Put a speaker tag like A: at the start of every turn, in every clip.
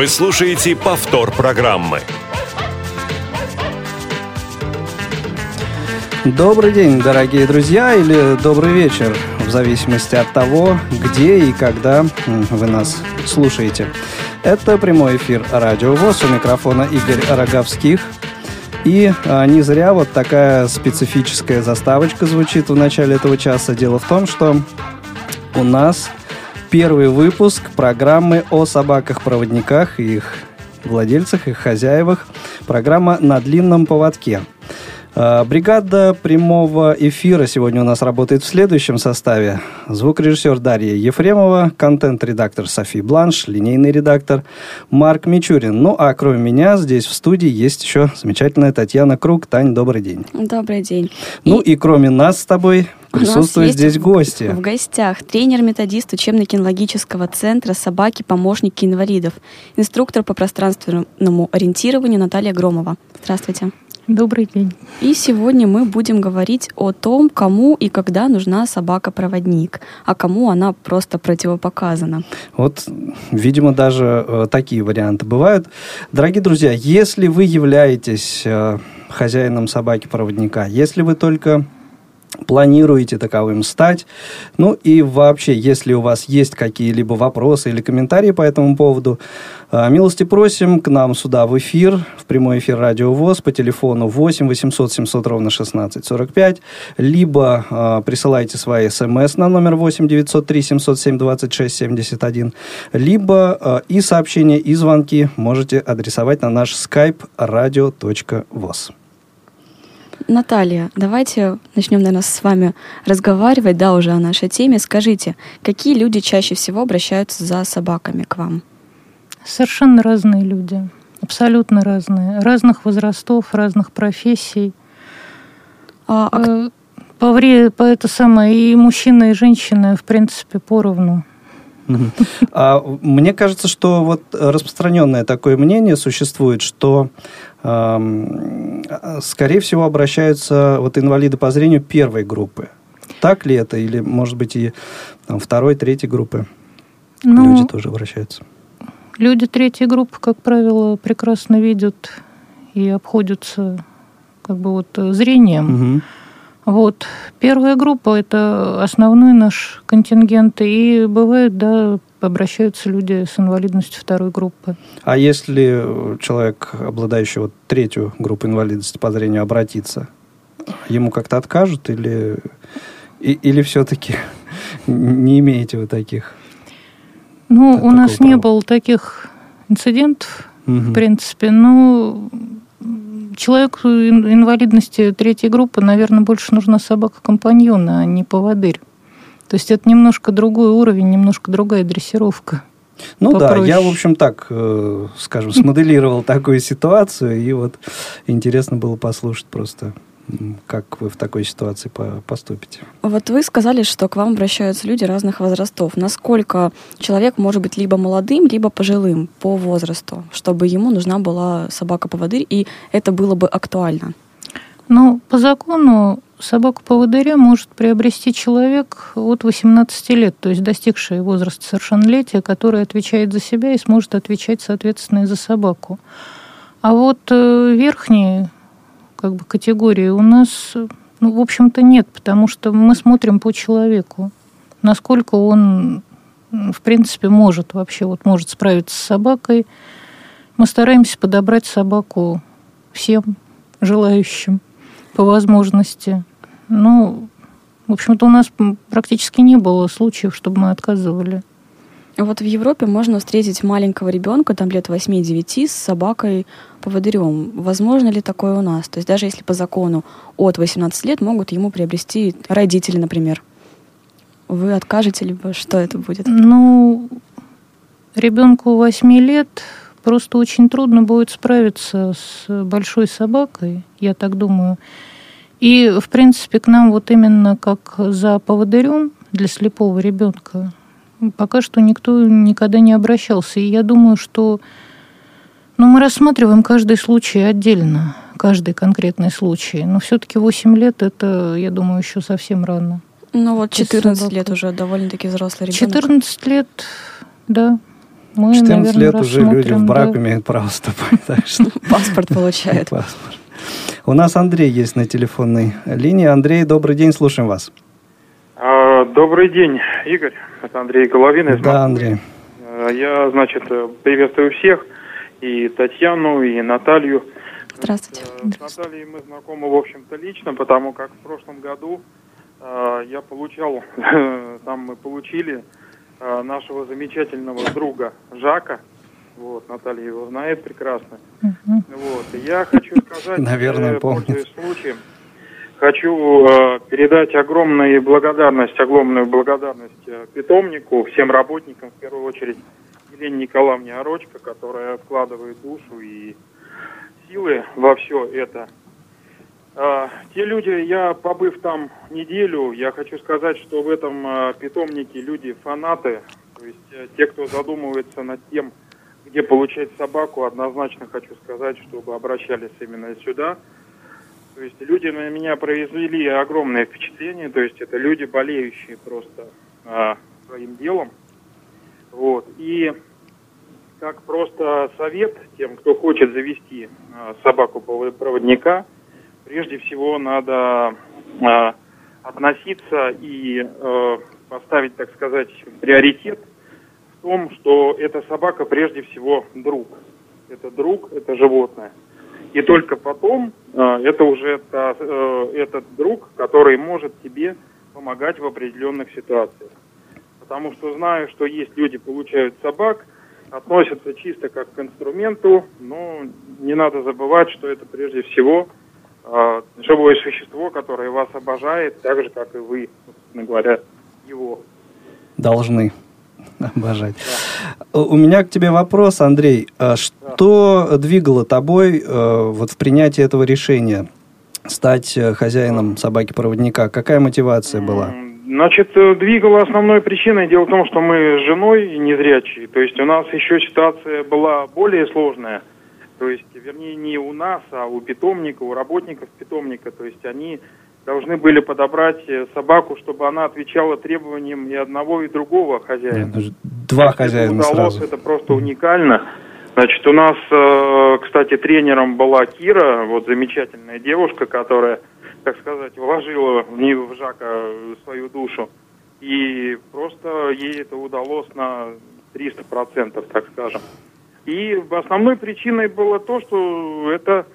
A: Вы слушаете повтор программы.
B: Добрый день, дорогие друзья, или добрый вечер, в зависимости от того, где и когда вы нас слушаете. Это прямой эфир Радио ВОЗ. У микрофона Игорь Роговских. И а, не зря вот такая специфическая заставочка звучит в начале этого часа. Дело в том, что у нас первый выпуск программы о собаках-проводниках и их владельцах, их хозяевах. Программа «На длинном поводке». А, бригада прямого эфира сегодня у нас работает в следующем составе. Звукорежиссер Дарья Ефремова, контент-редактор Софи Бланш, линейный редактор Марк Мичурин. Ну, а кроме меня здесь в студии есть еще замечательная Татьяна Круг. Тань, добрый день.
C: Добрый день.
B: Ну и, и кроме нас с тобой присутствуют здесь гости.
C: В гостях тренер-методист учебно-кинологического центра «Собаки-помощники инвалидов», инструктор по пространственному ориентированию Наталья Громова. Здравствуйте.
D: Добрый день.
C: И сегодня мы будем говорить о том, кому и когда нужна собака-проводник, а кому она просто противопоказана.
B: Вот, видимо, даже э, такие варианты бывают. Дорогие друзья, если вы являетесь э, хозяином собаки-проводника, если вы только планируете таковым стать. Ну и вообще, если у вас есть какие-либо вопросы или комментарии по этому поводу, милости просим к нам сюда в эфир, в прямой эфир Радио ВОЗ по телефону 8 800 700 ровно 16 45, либо э, присылайте свои смс на номер 8 903 707 26 71, либо э, и сообщения, и звонки можете адресовать на наш skype radio.voz.
C: Наталья, давайте начнем, наверное, с вами разговаривать, да, уже о нашей теме. Скажите, какие люди чаще всего обращаются за собаками к вам?
D: Совершенно разные люди, абсолютно разные, разных возрастов, разных профессий. А, а... Э, по, вре, по это самое и мужчины, и женщины, в принципе, поровну.
B: А, мне кажется, что вот распространенное такое мнение существует, что скорее всего, обращаются вот инвалиды по зрению первой группы. Так ли это? Или, может быть, и там, второй, третьей группы ну, люди тоже обращаются?
D: Люди третьей группы, как правило, прекрасно видят и обходятся как бы вот зрением. Угу. Вот. Первая группа – это основной наш контингент. И бывает, да, обращаются люди с инвалидностью второй группы.
B: А если человек, обладающий вот третью группу инвалидности по зрению, обратится, ему как-то откажут или, и, или все-таки не имеете вы таких?
D: Ну, у нас права? не было таких инцидентов, угу. в принципе, но человеку инвалидности третьей группы, наверное, больше нужна собака-компаньона, а не поводырь. То есть это немножко другой уровень, немножко другая дрессировка.
B: Ну попроще. да, я, в общем, так, э, скажем, смоделировал такую ситуацию, и вот интересно было послушать просто как вы в такой ситуации поступите?
C: Вот вы сказали, что к вам обращаются люди разных возрастов. Насколько человек может быть либо молодым, либо пожилым по возрасту, чтобы ему нужна была собака-поводырь, и это было бы актуально?
D: Ну, по закону собаку-поводыря может приобрести человек от 18 лет, то есть достигший возраста совершеннолетия, который отвечает за себя и сможет отвечать, соответственно, и за собаку. А вот э, верхние как бы, категории у нас, ну, в общем-то, нет, потому что мы смотрим по человеку, насколько он, в принципе, может вообще, вот может справиться с собакой. Мы стараемся подобрать собаку всем желающим по возможности. Ну, в общем-то, у нас практически не было случаев, чтобы мы отказывали.
C: Вот в Европе можно встретить маленького ребенка, там лет 8-9, с собакой поводырем. Возможно ли такое у нас? То есть даже если по закону от 18 лет могут ему приобрести родители, например. Вы откажете, либо что это будет?
D: Ну, ребенку 8 лет просто очень трудно будет справиться с большой собакой, я так думаю. И, в принципе, к нам вот именно как за поводырем для слепого ребенка пока что никто никогда не обращался. И я думаю, что ну, мы рассматриваем каждый случай отдельно, каждый конкретный случай. Но все-таки 8 лет это, я думаю, еще совсем рано.
C: Ну вот 14 лет уже довольно-таки взрослый ребенок.
D: 14 лет, да. Мы,
B: 14
D: наверное,
B: лет уже люди в брак
D: да.
B: имеют право вступать. Так что
C: Паспорт получает.
B: паспорт. У нас Андрей есть на телефонной линии. Андрей, добрый день, слушаем вас.
E: А, Добрый день, Игорь. Это Андрей Головин из
B: Да. Андрей.
E: А, Я, значит, приветствую всех, и Татьяну, и Наталью.
C: Здравствуйте.
E: Э, С Натальей мы знакомы, в общем-то, лично, потому как в прошлом году я получал, там мы получили нашего замечательного друга Жака. Вот, Наталья его знает прекрасно.
D: Мгм.
E: Вот, и я хочу сказать,
B: Наверное,
E: э,
B: помнит.
E: пользуясь случаем, хочу э, передать огромную благодарность, огромную благодарность э, питомнику, всем работникам, в первую очередь Елене Николаевне Орочко, которая вкладывает душу и силы во все это. А, те люди, я побыв там неделю, я хочу сказать, что в этом а, питомнике люди фанаты, то есть э, те, кто задумывается над тем, где получать собаку, однозначно хочу сказать, чтобы обращались именно сюда. То есть люди на меня произвели огромное впечатление, то есть это люди, болеющие просто а, своим делом. Вот. И как просто совет тем, кто хочет завести а, собаку-проводника, прежде всего надо а, относиться и э, поставить, так сказать, приоритет в том, что эта собака прежде всего друг. Это друг, это животное. И только потом э, это уже та- э, этот друг, который может тебе помогать в определенных ситуациях. Потому что знаю, что есть люди, получают собак, относятся чисто как к инструменту, но не надо забывать, что это прежде всего э, живое существо, которое вас обожает, так же, как и вы, собственно говоря, его.
B: Должны обожать. У меня к тебе вопрос, Андрей. А Что двигало тобой э, вот в принятии этого решения стать э, хозяином собаки-проводника? Какая мотивация была?
E: Значит, э, двигала основной причиной. Дело в том, что мы с женой незрячие. То есть у нас еще ситуация была более сложная. То есть, вернее, не у нас, а у питомника, у работников питомника. То есть они должны были подобрать э, собаку, чтобы она отвечала требованиям и одного, и другого хозяина.
B: Нет, Два
E: Если
B: хозяина
E: удалось,
B: сразу.
E: Это просто уникально. Значит, у нас, э, кстати, тренером была Кира, вот замечательная девушка, которая, так сказать, вложила в нее, в Жака, э, свою душу. И просто ей это удалось на 300%, так скажем. И основной причиной было то, что это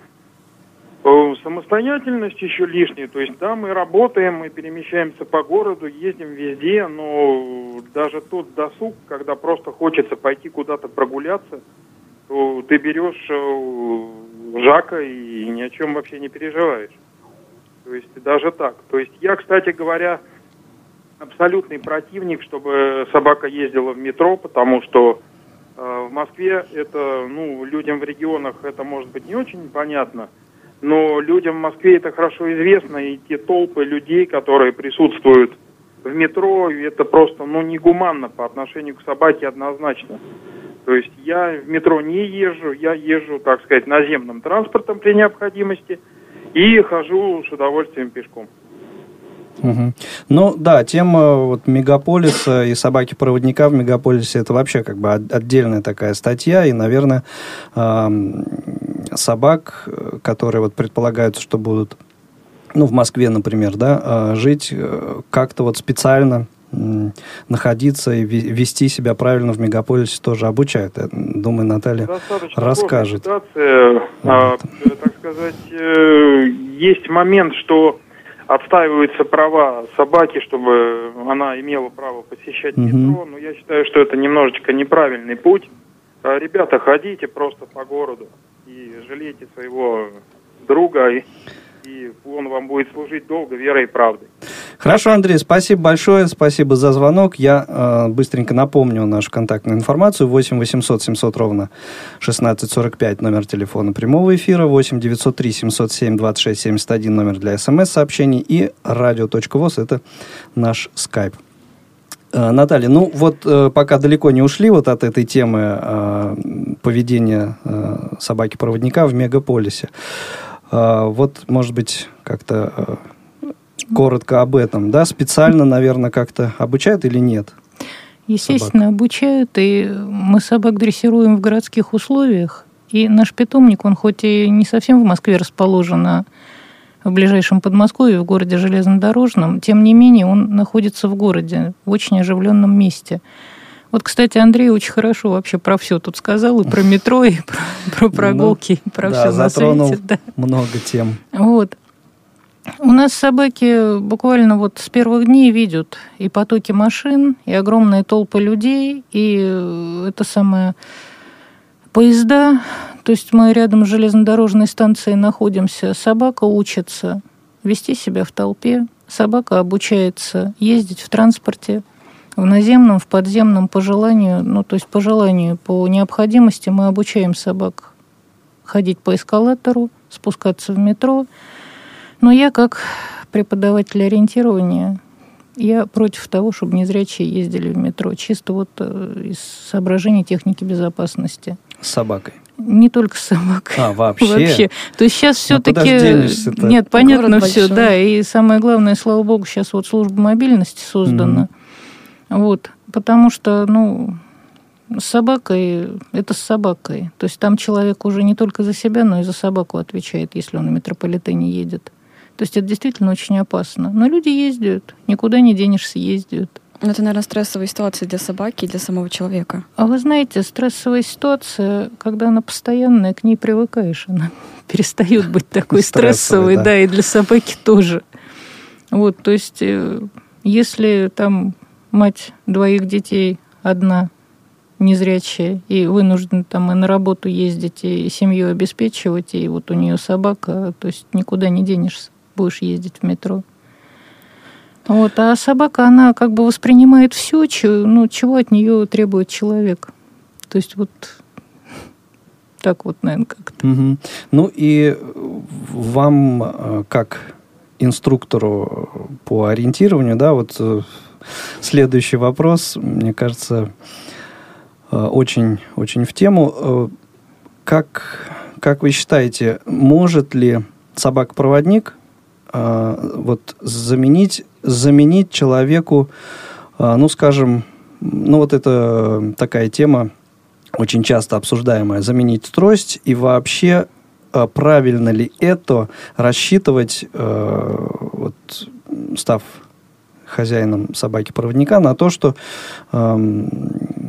E: самостоятельность еще лишняя. То есть, да, мы работаем, мы перемещаемся по городу, ездим везде, но даже тот досуг, когда просто хочется пойти куда-то прогуляться, то ты берешь э, Жака и ни о чем вообще не переживаешь. То есть даже так. То есть я, кстати говоря, абсолютный противник, чтобы собака ездила в метро, потому что э, в Москве это, ну, людям в регионах это может быть не очень понятно, но людям в Москве это хорошо известно, и те толпы людей, которые присутствуют в метро, это просто, ну, негуманно по отношению к собаке однозначно. То есть я в метро не езжу, я езжу, так сказать, наземным транспортом при необходимости и хожу с удовольствием пешком.
B: Мгм. Ну да, тема вот мегаполиса и собаки-проводника в мегаполисе это вообще как бы от- отдельная такая статья, и, наверное, ам, собак, э, которые вот предполагаются, что будут, ну, в Москве, например, да, а, жить э, как-то вот специально находиться и ве- вести себя правильно в мегаполисе тоже обучают. Я думаю, Наталья
E: Достаточно
B: расскажет.
E: ситуация. А, э, так сказать, э, есть момент, что отстаиваются права собаки, чтобы она имела право посещать
B: Мгм.
E: метро, но я считаю, что это немножечко неправильный путь. А, Ребята, ходите просто по городу и жалейте своего друга, и, и он вам будет служить долго верой и правдой.
B: Хорошо, Андрей, спасибо большое, спасибо за звонок. Я э, быстренько напомню нашу контактную информацию. 8 800 700 ровно 1645, номер телефона прямого эфира. 8 903 707 26 71, номер для смс-сообщений. И радио.воз, это наш скайп. Э, Наталья, ну вот э, пока далеко не ушли вот от этой темы э, поведения э, собаки-проводника в мегаполисе, вот, может быть, как-то коротко об этом, да? Специально, наверное, как-то обучают или нет?
D: Естественно, собак. обучают, и мы собак дрессируем в городских условиях. И наш питомник, он хоть и не совсем в Москве расположен, а в ближайшем Подмосковье, в городе Железнодорожном, тем не менее он находится в городе, в очень оживленном месте. Вот, кстати, Андрей очень хорошо вообще про все тут сказал, и про метро, и про, про прогулки, ну, и про да, все на свете.
B: Да, много тем.
D: Вот. У нас собаки буквально вот с первых дней видят и потоки машин, и огромные толпы людей, и э, это самое поезда. То есть мы рядом с железнодорожной станцией находимся. Собака учится вести себя в толпе. Собака обучается ездить в транспорте, в наземном, в подземном по желанию. Ну, то есть по желанию, по необходимости мы обучаем собак ходить по эскалатору, спускаться в метро – но я, как преподаватель ориентирования, я против того, чтобы незрячие ездили в метро, чисто вот э, из соображений техники безопасности.
B: С собакой?
D: Не только с собакой.
B: А, вообще?
D: Вообще. То есть сейчас все-таки... Нет, понятно все, да. И самое главное, слава богу, сейчас вот служба мобильности создана. Угу. Вот. Потому что, ну, с собакой, это с собакой. То есть там человек уже не только за себя, но и за собаку отвечает, если он на метрополитене едет. То есть это действительно очень опасно. Но люди ездят, никуда не денешься, ездят.
C: Но это, наверное, стрессовая ситуация для собаки и для самого человека.
D: А вы знаете, стрессовая ситуация, когда она постоянная, к ней привыкаешь, она перестает быть такой стрессовой, да, и для собаки тоже. Вот, то есть, э, если там мать двоих детей одна незрячая и вынуждена там и на работу ездить, и семью обеспечивать, и вот у нее собака, то есть никуда не денешься будешь ездить в метро. Вот, а собака, она как бы воспринимает все, чего, ну, чего от нее требует человек. То есть вот так вот, наверное, как-то.
B: Угу. Ну и вам, э, как инструктору по ориентированию, да, вот э, следующий вопрос, мне кажется, э, очень, очень в тему. Как, как вы считаете, может ли собака-проводник а, вот заменить, заменить человеку, а, ну, скажем, ну, вот это такая тема, очень часто обсуждаемая, заменить трость и вообще а, правильно ли это рассчитывать, вот, став хозяином собаки-проводника, на то, что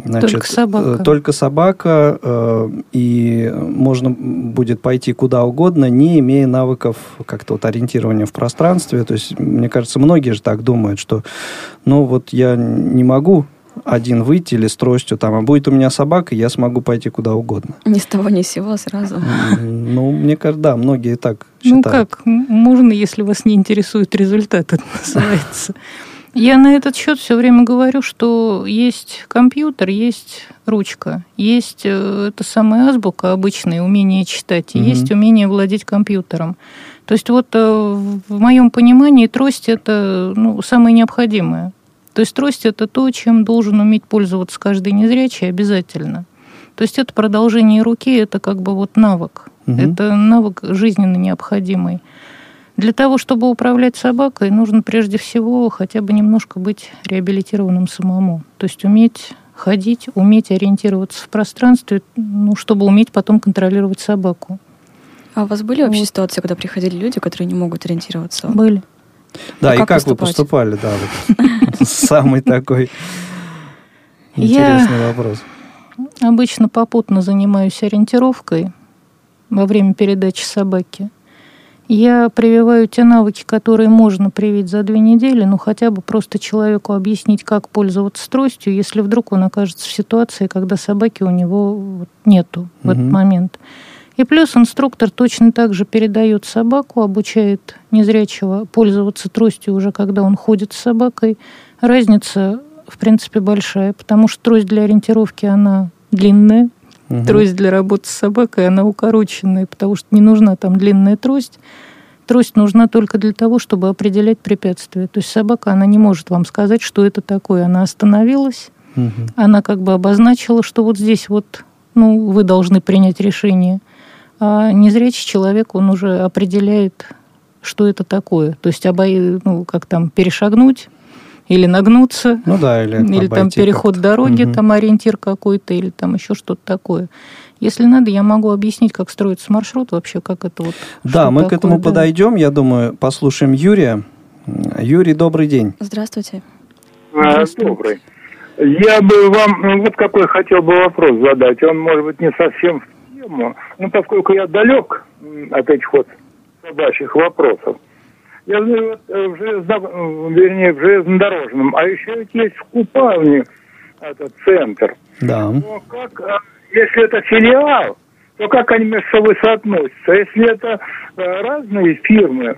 D: Значит, только собака.
B: Э, только собака, э, и можно будет пойти куда угодно, не имея навыков как-то вот ориентирования в пространстве. То есть, мне кажется, многие же так думают, что, ну, вот я не могу один выйти или с тростью, там, а будет у меня собака, я смогу пойти куда угодно.
C: Ни с того, ни с сего сразу.
B: Ну, мне кажется, да, многие так
D: считают. Ну как, можно, если вас не интересует результат, это называется. Я на этот счет все время говорю, что есть компьютер, есть ручка, есть э, это самая азбука обычная, умение читать, и угу. есть умение владеть компьютером. То есть вот э, в моем понимании трость это ну, самое необходимое. То есть трость это то, чем должен уметь пользоваться каждый незрячий обязательно. То есть это продолжение руки, это как бы вот навык. Угу. Это навык жизненно необходимый. Для того, чтобы управлять собакой, нужно прежде всего хотя бы немножко быть реабилитированным самому. То есть уметь ходить, уметь ориентироваться в пространстве, ну, чтобы уметь потом контролировать собаку.
C: А у вас были вообще вот. ситуации, когда приходили люди, которые не могут ориентироваться?
D: Были.
B: Да, и, и как, вы поступали, да, самый такой интересный вопрос.
D: Обычно попутно занимаюсь ориентировкой во время передачи собаки. Я прививаю те навыки, которые можно привить за две недели, ну хотя бы просто человеку объяснить, как пользоваться тростью, если вдруг он окажется в ситуации, когда собаки у него нету в угу. этот момент. И плюс инструктор точно так же передает собаку, обучает незрячего пользоваться тростью уже, когда он ходит с собакой. Разница, в принципе, большая, потому что трость для ориентировки, она длинная, Угу. Трость для работы с собакой, она укороченная, потому что не нужна там длинная трость. Трость нужна только для того, чтобы определять препятствия. То есть собака, она не может вам сказать, что это такое. Она остановилась, угу. она как бы обозначила, что вот здесь вот, ну, вы должны принять решение. А незрячий человек, он уже определяет, что это такое. То есть, обо... ну, как там, перешагнуть, или нагнуться,
B: ну да, или,
D: или там переход дороги, угу. там ориентир какой-то, или там еще что-то такое. Если надо, я могу объяснить, как строится маршрут вообще, как это вот.
B: Да, мы такое, к этому да. подойдем. Я думаю, послушаем Юрия. Юрий, добрый день.
C: Здравствуйте.
F: А, добрый. Я бы вам ну, вот какой хотел бы вопрос задать. Он, может быть, не совсем в тему, но поскольку я далек от этих вот собачьих вопросов, я знаю, вот э, в железно, вернее, в железнодорожном, а еще ведь есть в Купавне этот центр.
B: Да.
F: Но как, а, если это филиал, то как они между собой соотносятся? Если это э, разные фирмы,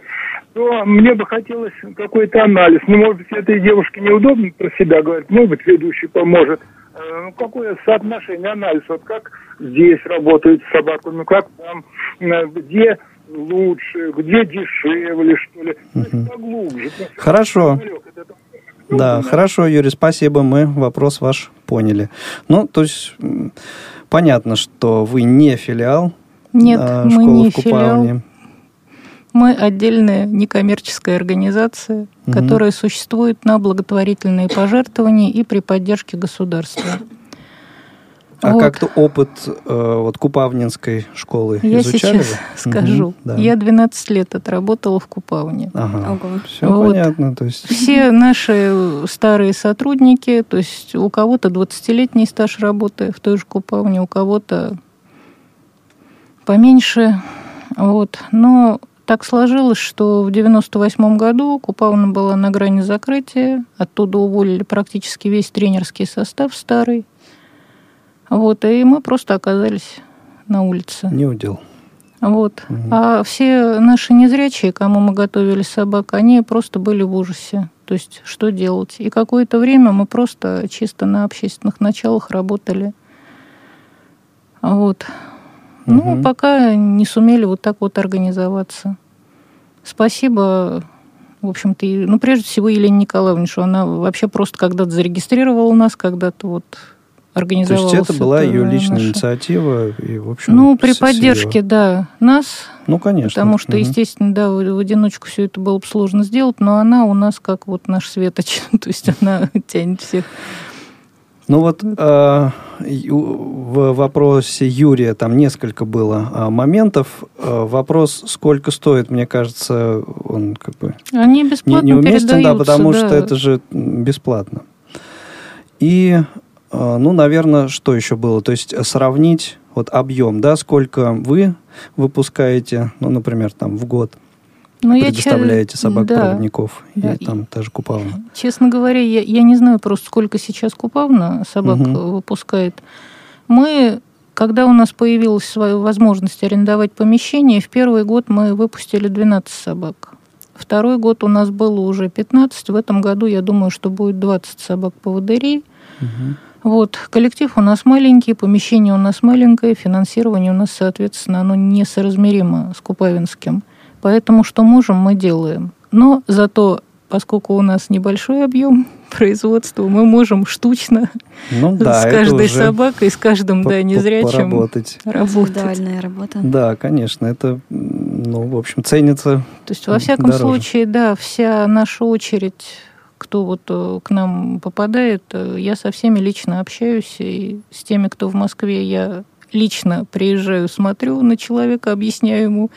F: то мне бы хотелось какой-то анализ. Ну, может быть, этой девушке неудобно про себя говорить, может быть, ведущий поможет. Э, ну, какое соотношение, анализ, вот как здесь работают с собаками, как там, где лучше, где дешевле, что ли. Угу.
B: Поглубже. Хорошо. Да, хорошо, Юрий, спасибо, мы вопрос ваш поняли. Ну, то есть, понятно, что вы не филиал
D: Нет, а, мы не филиал. Мы отдельная некоммерческая организация, угу. которая существует на благотворительные пожертвования и при поддержке государства.
B: А вот. как-то опыт э, вот Купавнинской школы
D: я
B: изучали?
D: Я сейчас вы? скажу. Угу, да. Я 12 лет отработала в Купавне.
B: Ага. Ого. Все вот. понятно. То есть...
D: Все наши старые сотрудники, то есть у кого-то 20-летний стаж работы в той же Купавне, у кого-то поменьше. Вот. Но так сложилось, что в 98 году Купавна была на грани закрытия. Оттуда уволили практически весь тренерский состав старый. Вот, и мы просто оказались на улице.
B: Не удел.
D: Вот. Угу. А все наши незрячие, кому мы готовили собак, они просто были в ужасе. То есть, что делать? И какое-то время мы просто чисто на общественных началах работали. Вот. Угу. Ну, пока не сумели вот так вот организоваться. Спасибо, в общем-то, ну, прежде всего, Елене Николаевне, что она вообще просто когда-то зарегистрировала нас, когда-то вот организовалась.
B: То есть это была ее личная наша... инициатива и, в общем,
D: Ну, при поддержке, ее... да, нас.
B: Ну, конечно.
D: Потому что, угу. естественно, да, в, в одиночку все это было бы сложно сделать, но она у нас как вот наш светоч, то есть она тянет всех.
B: Ну вот э, в вопросе Юрия там несколько было э, моментов. Э, вопрос, сколько стоит, мне кажется, он как бы
D: Они бесплатно
B: не, неуместен, да, потому да. что это же бесплатно. И ну, наверное, что еще было? То есть сравнить вот объем, да, сколько вы выпускаете, ну, например, там в год ну, предоставляете я, собак-проводников да, и да. там та же Купавна?
D: Честно говоря, я, я не знаю просто, сколько сейчас Купавна собак угу. выпускает. Мы, когда у нас появилась своя возможность арендовать помещение, в первый год мы выпустили 12 собак. Второй год у нас было уже 15. В этом году, я думаю, что будет 20 собак-поводырей. Угу. Вот, коллектив у нас маленький, помещение у нас маленькое, финансирование у нас, соответственно, оно несоразмеримо с Купавинским. Поэтому что можем, мы делаем. Но зато, поскольку у нас небольшой объем производства, мы можем штучно ну, да, с каждой собакой, с каждым да, незрячим
B: поработать.
C: работать. Индивидуальная работа.
B: Да, конечно, это, ну, в общем, ценится
D: То есть, во всяком дороже. случае, да, вся наша очередь кто вот э, к нам попадает, э, я со всеми лично общаюсь, и с теми, кто в Москве, я лично приезжаю, смотрю на человека, объясняю ему,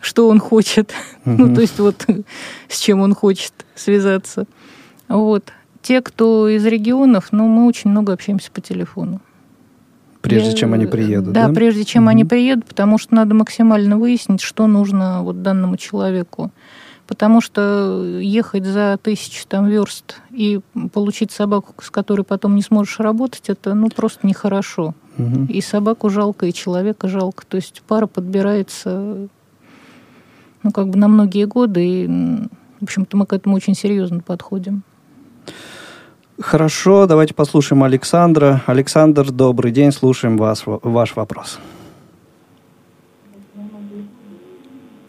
D: что он хочет, угу. ну, то есть вот с чем он хочет связаться. Вот. Те, кто из регионов, ну, мы очень много общаемся по телефону.
B: Прежде я, чем они приедут,
D: да?
B: Да,
D: прежде чем угу. они приедут, потому что надо максимально выяснить, что нужно вот данному человеку потому что ехать за тысячу там верст и получить собаку, с которой потом не сможешь работать, это ну просто нехорошо. Угу. И собаку жалко, и человека жалко. То есть пара подбирается ну как бы на многие годы, и в общем-то мы к этому очень серьезно подходим.
B: Хорошо, давайте послушаем Александра. Александр, добрый день, слушаем вас, ваш вопрос.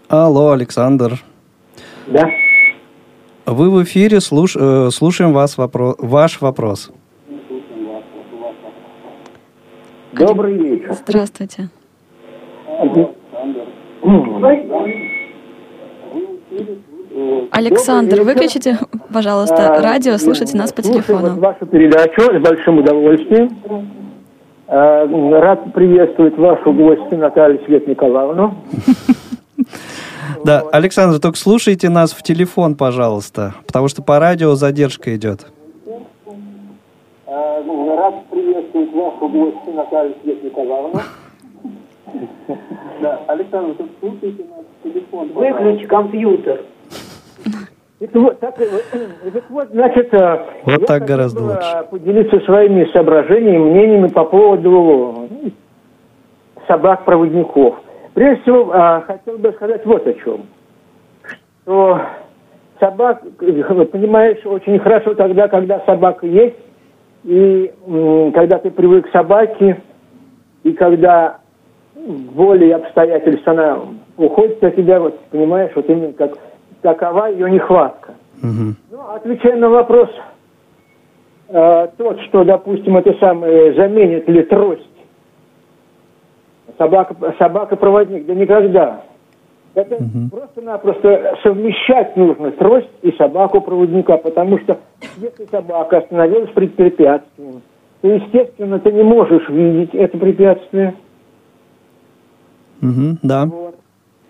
B: Алло, Александр.
G: Да.
B: Вы в эфире, слуш... Э, слушаем вас вопро... ваш вопрос.
G: Добрый вечер.
C: Здравствуйте. Александр, выключите, Пожалуйста, а, радио, слушайте нас по телефону.
G: Вашу передачу с большим удовольствием. А, рад приветствовать вашу гостью Наталью Свет Николаевну.
B: Да, Александр, только слушайте нас в телефон, пожалуйста, потому что по радио задержка идет.
G: А, рад приветствовать вашу гостью Наталью Свет Николаевну. Да, Александр, только слушайте нас в телефон. Выключи компьютер. Вот, так, вот, значит, э,
B: вот так гораздо лучше.
G: поделиться своими соображениями, мнениями по поводу собак-проводников. Прежде всего, а, хотел бы сказать вот о чем. Что собак, понимаешь, очень хорошо тогда, когда собака есть, и когда ты привык к собаке, и когда волей обстоятельств она уходит от тебя, вот, понимаешь, вот именно как такова ее нехватка. Угу. Ну, отвечая на вопрос, э, тот, что, допустим, это самое, заменит ли трость, собака, собака-проводник, да никогда. Это угу. просто-напросто совмещать нужно трость и собаку-проводника, потому что если собака остановилась перед препятствием, то, естественно, ты не можешь видеть это препятствие.
B: Угу, да.
G: Вот.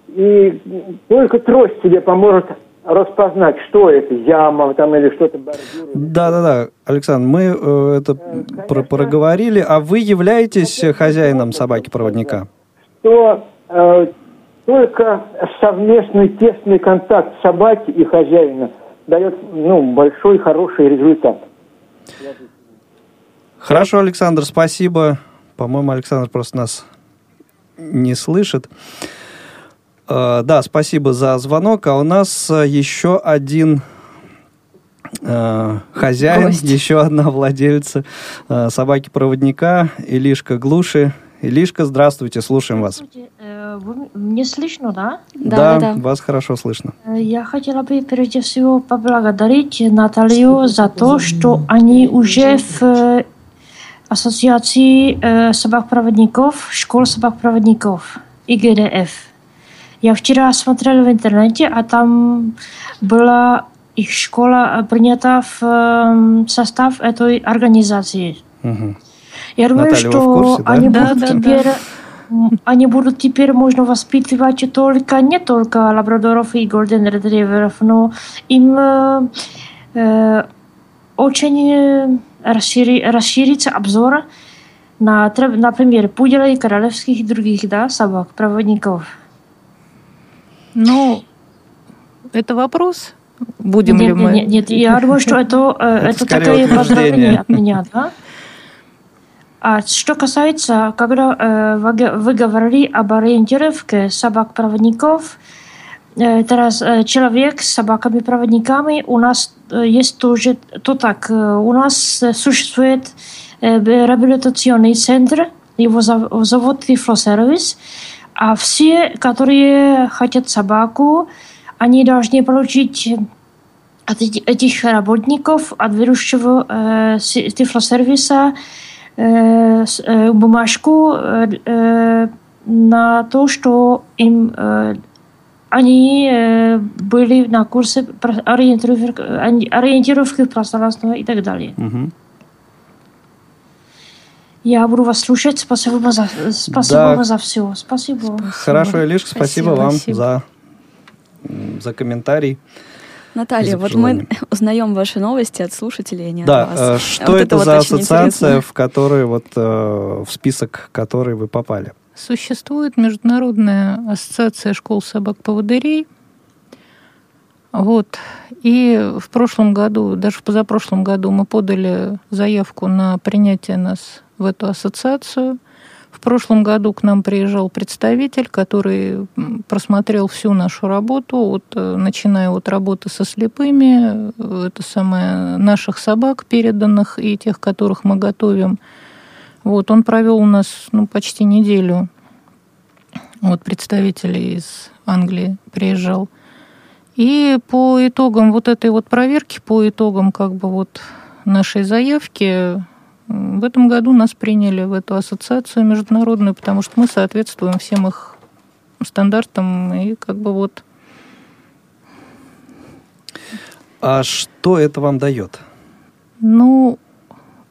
G: И только трость тебе поможет распознать, что это, яма там или что-то, бордюр.
B: Да-да-да, Александр, мы э, это Конечно, про проговорили, а вы являетесь хозяином собаки-проводника?
G: Что э, только совместный тесный контакт собаки и хозяина дает ну, большой, хороший результат.
B: Хорошо, Александр, спасибо. По-моему, Александр просто нас не слышит. Э, да, спасибо за звонок. А у нас э, еще один э, хозяин, Гость. еще одна владельца э, собаки-проводника Илишка Глуши. Илишка, здравствуйте, слушаем вас.
H: Э, вы, мне слышно, да?
B: Да, да, да, вас хорошо слышно.
H: Я хотела бы прежде всего поблагодарить Наталью за то, что они уже в ассоциации собак-проводников, школ собак-проводников, ИГДФ. Я вчера смотрела в интернете, а там была их школа принята в состав этой организации. Угу. Я думаю, Наталья, что курсе, да? они да, будут да, теперь да. они будут теперь можно воспитывать только не только лабрадоров и голден ретриверов, но им э, э очень расшири, расширится обзор на, например, пудела и королевских и других да, собак, проводников.
D: Ну, это вопрос. Будем
H: нет,
D: ли мы...
H: Нет, нет, я думаю, что это, э, это, это такое поздравление от меня, да? А что касается, когда э, вы говорили об ориентировке собак-проводников, э, teraz э, человек с собаками-проводниками у нас э, есть тоже то так. Э, у нас существует э, реабилитационный центр, его зовут Тифлосервис, сервис а все, которые хотят собаку, они должны получить от этих работников, от ведущего э, тифлосервиса э, э, бумажку э, э, на то, что им э, они э, были на курсе ориентировки, ориентировки в пространстве и так далее. Угу. Я буду вас слушать. Спасибо вам за, спасибо да. за все. Спасибо.
B: Хорошо, Илишка, спасибо, спасибо вам спасибо. за, за комментарий.
C: Наталья, вот мы узнаем ваши новости от слушателей, а не
B: да,
C: от вас.
B: Да, что вот это, это за ассоциация, в которой вот э, в список которой вы попали?
D: Существует Международная ассоциация школ собак-поводырей. Вот. И в прошлом году, даже в позапрошлом году мы подали заявку на принятие нас в эту ассоциацию. В прошлом году к нам приезжал представитель, который просмотрел всю нашу работу, от, э, начиная от работы со слепыми, э, это самое, наших собак переданных и тех, которых мы готовим. Вот, он провел у нас ну, почти неделю. Вот представитель из Англии приезжал. И по итогам вот этой вот проверки, по итогам как бы вот нашей заявки, в этом году нас приняли в эту ассоциацию международную, потому что мы соответствуем всем их стандартам и как бы вот
B: А что это вам дает?
D: Ну,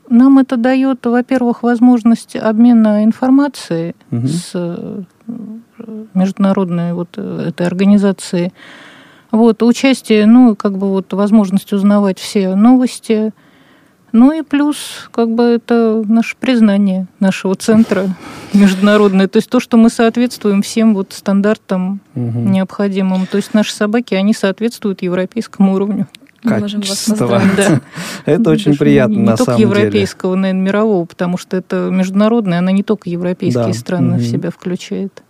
D: нам это дает, во-первых, возможность обмена информацией угу. с э, международной вот этой организацией. Вот, участие, ну, как бы вот возможность узнавать все новости. Ну и плюс, как бы это наше признание нашего центра международное. То есть то, что мы соответствуем всем вот стандартам угу. необходимым. То есть наши собаки, они соответствуют европейскому уровню
B: качества. Да. Это очень приятно,
D: не
B: на самом
D: деле. Не только европейского, наверное, мирового, потому что это международное, она не только европейские страны в себя включает.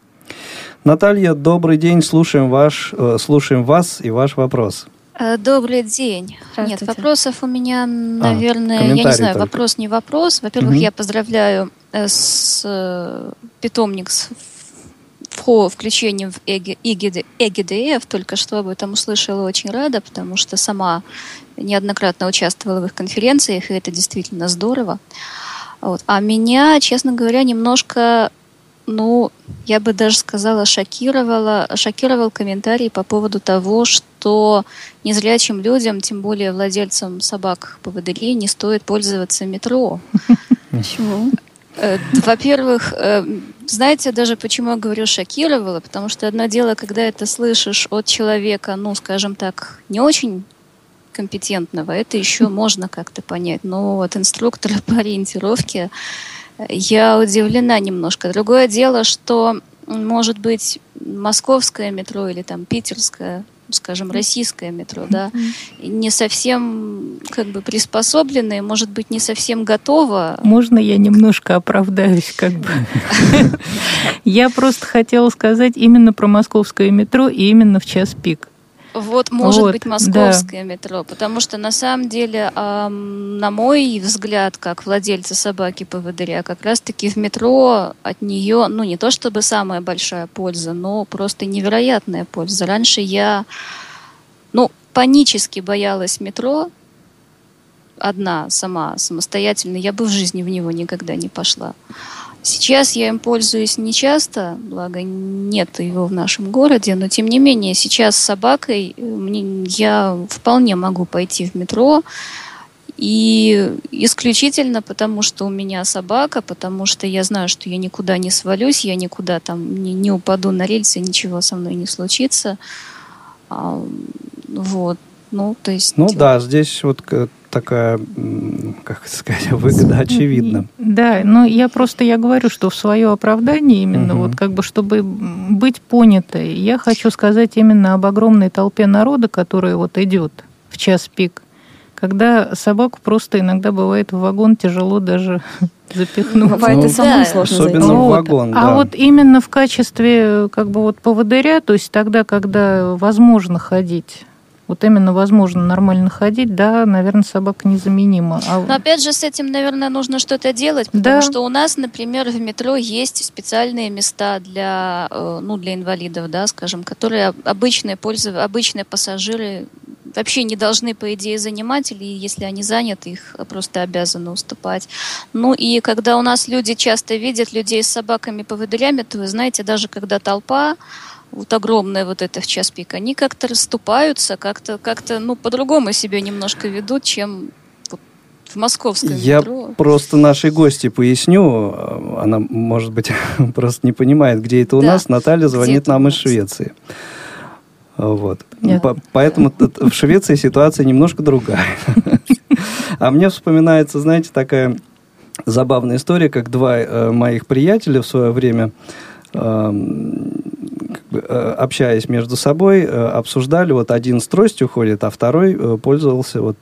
B: Наталья, добрый день, слушаем, ваш, э, слушаем вас и ваш вопрос.
I: Э, добрый день. Нет, вопросов у меня, наверное, а, я не знаю, только. вопрос не вопрос. Во-первых, угу. я поздравляю э, с питомник с включением в ЭГДФ, только что об этом услышала, очень рада, потому что сама неоднократно участвовала в их конференциях, и это действительно здорово. Вот. А меня, честно говоря, немножко, ну, я бы даже сказала, шокировала, шокировал комментарий по поводу того, что незрячим людям, тем более владельцам собак-поводырей, не стоит пользоваться метро.
C: Почему?
I: Э, во-первых, э, знаете, даже почему я говорю шокировало, потому что одно дело, когда это слышишь от человека, ну, скажем так, не очень компетентного, это еще можно как-то понять. Но от инструктора по ориентировке я удивлена немножко. Другое дело, что, может быть, московское метро или там питерское скажем, российское метро, да, не совсем как бы приспособленное, может быть, не совсем готово.
D: Можно я немножко оправдаюсь, как бы? Я просто хотела сказать именно про московское метро и именно в час пик.
I: Вот, может вот, быть, московское да. метро, потому что на самом деле, эм, на мой взгляд, как владельца собаки поводыря, как раз-таки в метро от нее, ну не то чтобы самая большая польза, но просто невероятная польза. Раньше я, ну, панически боялась метро, одна сама, самостоятельно, я бы в жизни в него никогда не пошла. Сейчас я им пользуюсь не часто, благо нет его в нашем городе, но тем не менее сейчас с собакой э, мне, я вполне могу пойти в метро, и исключительно потому, что у меня собака, потому что я знаю, что я никуда не свалюсь, я никуда там не, не упаду на рельсы, ничего со мной не случится. А, вот. Ну, то есть...
B: Ну да, здесь вот такая, как сказать, выгода очевидна.
D: Да, но я просто, я говорю, что в свое оправдание именно, угу. вот как бы, чтобы быть понятой, я хочу сказать именно об огромной толпе народа, которая вот идет в час пик, когда собаку просто иногда бывает в вагон тяжело даже запихнуть.
C: Бывает ну, и самому да. сложно
B: Особенно в вагон,
D: А вот именно в качестве как бы вот поводыря, то есть тогда, когда возможно ходить вот именно возможно нормально ходить, да, наверное, собака незаменима.
I: А... Но опять же с этим, наверное, нужно что-то делать, потому да. что у нас, например, в метро есть специальные места для, э, ну, для инвалидов, да, скажем, которые обычные пользователи, обычные пассажиры вообще не должны, по идее, занимать, или если они заняты, их просто обязаны уступать. Ну и когда у нас люди часто видят людей с собаками-поводырями, то вы знаете, даже когда толпа, вот огромная вот это в час пик, они как-то расступаются, как-то, как-то, ну, по-другому себя немножко ведут, чем в московском
B: Я
I: метро.
B: просто нашей гости поясню. Она, может быть, просто не понимает, где это у да. нас. Наталья звонит нам из Швеции. Вот. По поэтому в Швеции ситуация немножко другая. А мне вспоминается, знаете, такая забавная история, как два э, моих приятеля в свое время Э, общаясь между собой, э, обсуждали, вот один с тростью ходит, а второй э, пользовался вот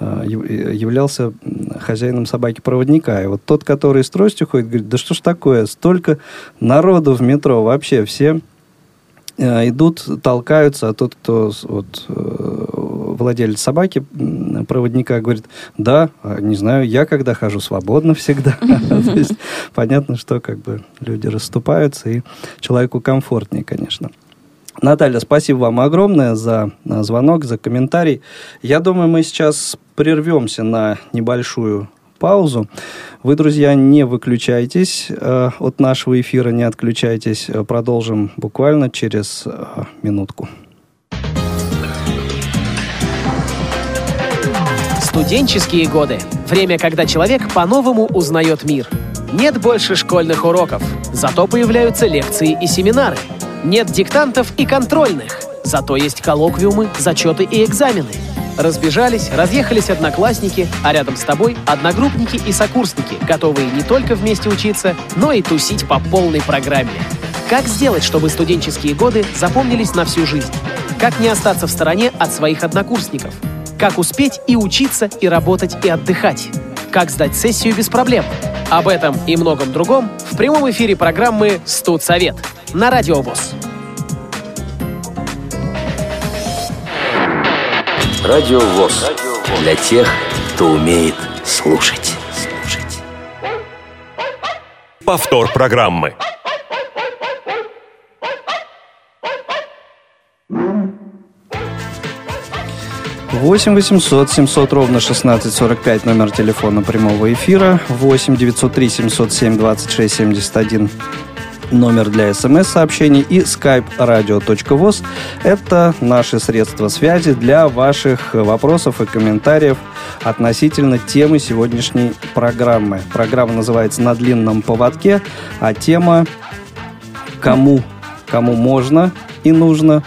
B: являлся хозяином собаки-проводника. И вот тот, который с тростью ходит, говорит, да что ж такое, столько народу в метро, вообще все идут, толкаются, а тот, кто вот, владелец собаки, проводника, говорит, да, а, не знаю, я когда хожу свободно всегда. То есть понятно, что как бы люди расступаются, и человеку комфортнее, конечно. Наталья, спасибо вам огромное за а, звонок, за комментарий. Я думаю, мы сейчас прервемся на небольшую паузу. Вы, друзья, не выключайтесь э, от нашего эфира, не отключайтесь. Продолжим буквально через э, минутку.
J: Студенческие годы. Время, когда человек по-новому узнает мир. Нет больше школьных уроков, зато появляются лекции и семинары. Нет диктантов и контрольных, зато есть коллоквиумы, зачеты и экзамены. Разбежались, разъехались одноклассники, а рядом с тобой одногруппники и сокурсники, готовые не только вместе учиться, но и тусить по полной программе. Как сделать, чтобы студенческие годы запомнились на всю жизнь? Как не остаться в стороне от своих однокурсников? Как успеть и учиться, и работать, и отдыхать? Как сдать сессию без проблем? Об этом и многом другом в прямом эфире программы «Студсовет» на Радио ВОЗ.
K: Радио ВОЗ. Для тех, кто умеет слушать.
A: Повтор программы.
B: Восемь восемьсот семьсот ровно шестнадцать сорок пять номер телефона прямого эфира. Восемь девятьсот три семьсот семь двадцать шесть семьдесят один номер для смс-сообщений и skype radio.voz. Это наши средства связи для ваших вопросов и комментариев относительно темы сегодняшней программы. Программа называется «На длинном поводке», а тема «Кому, кому можно и нужно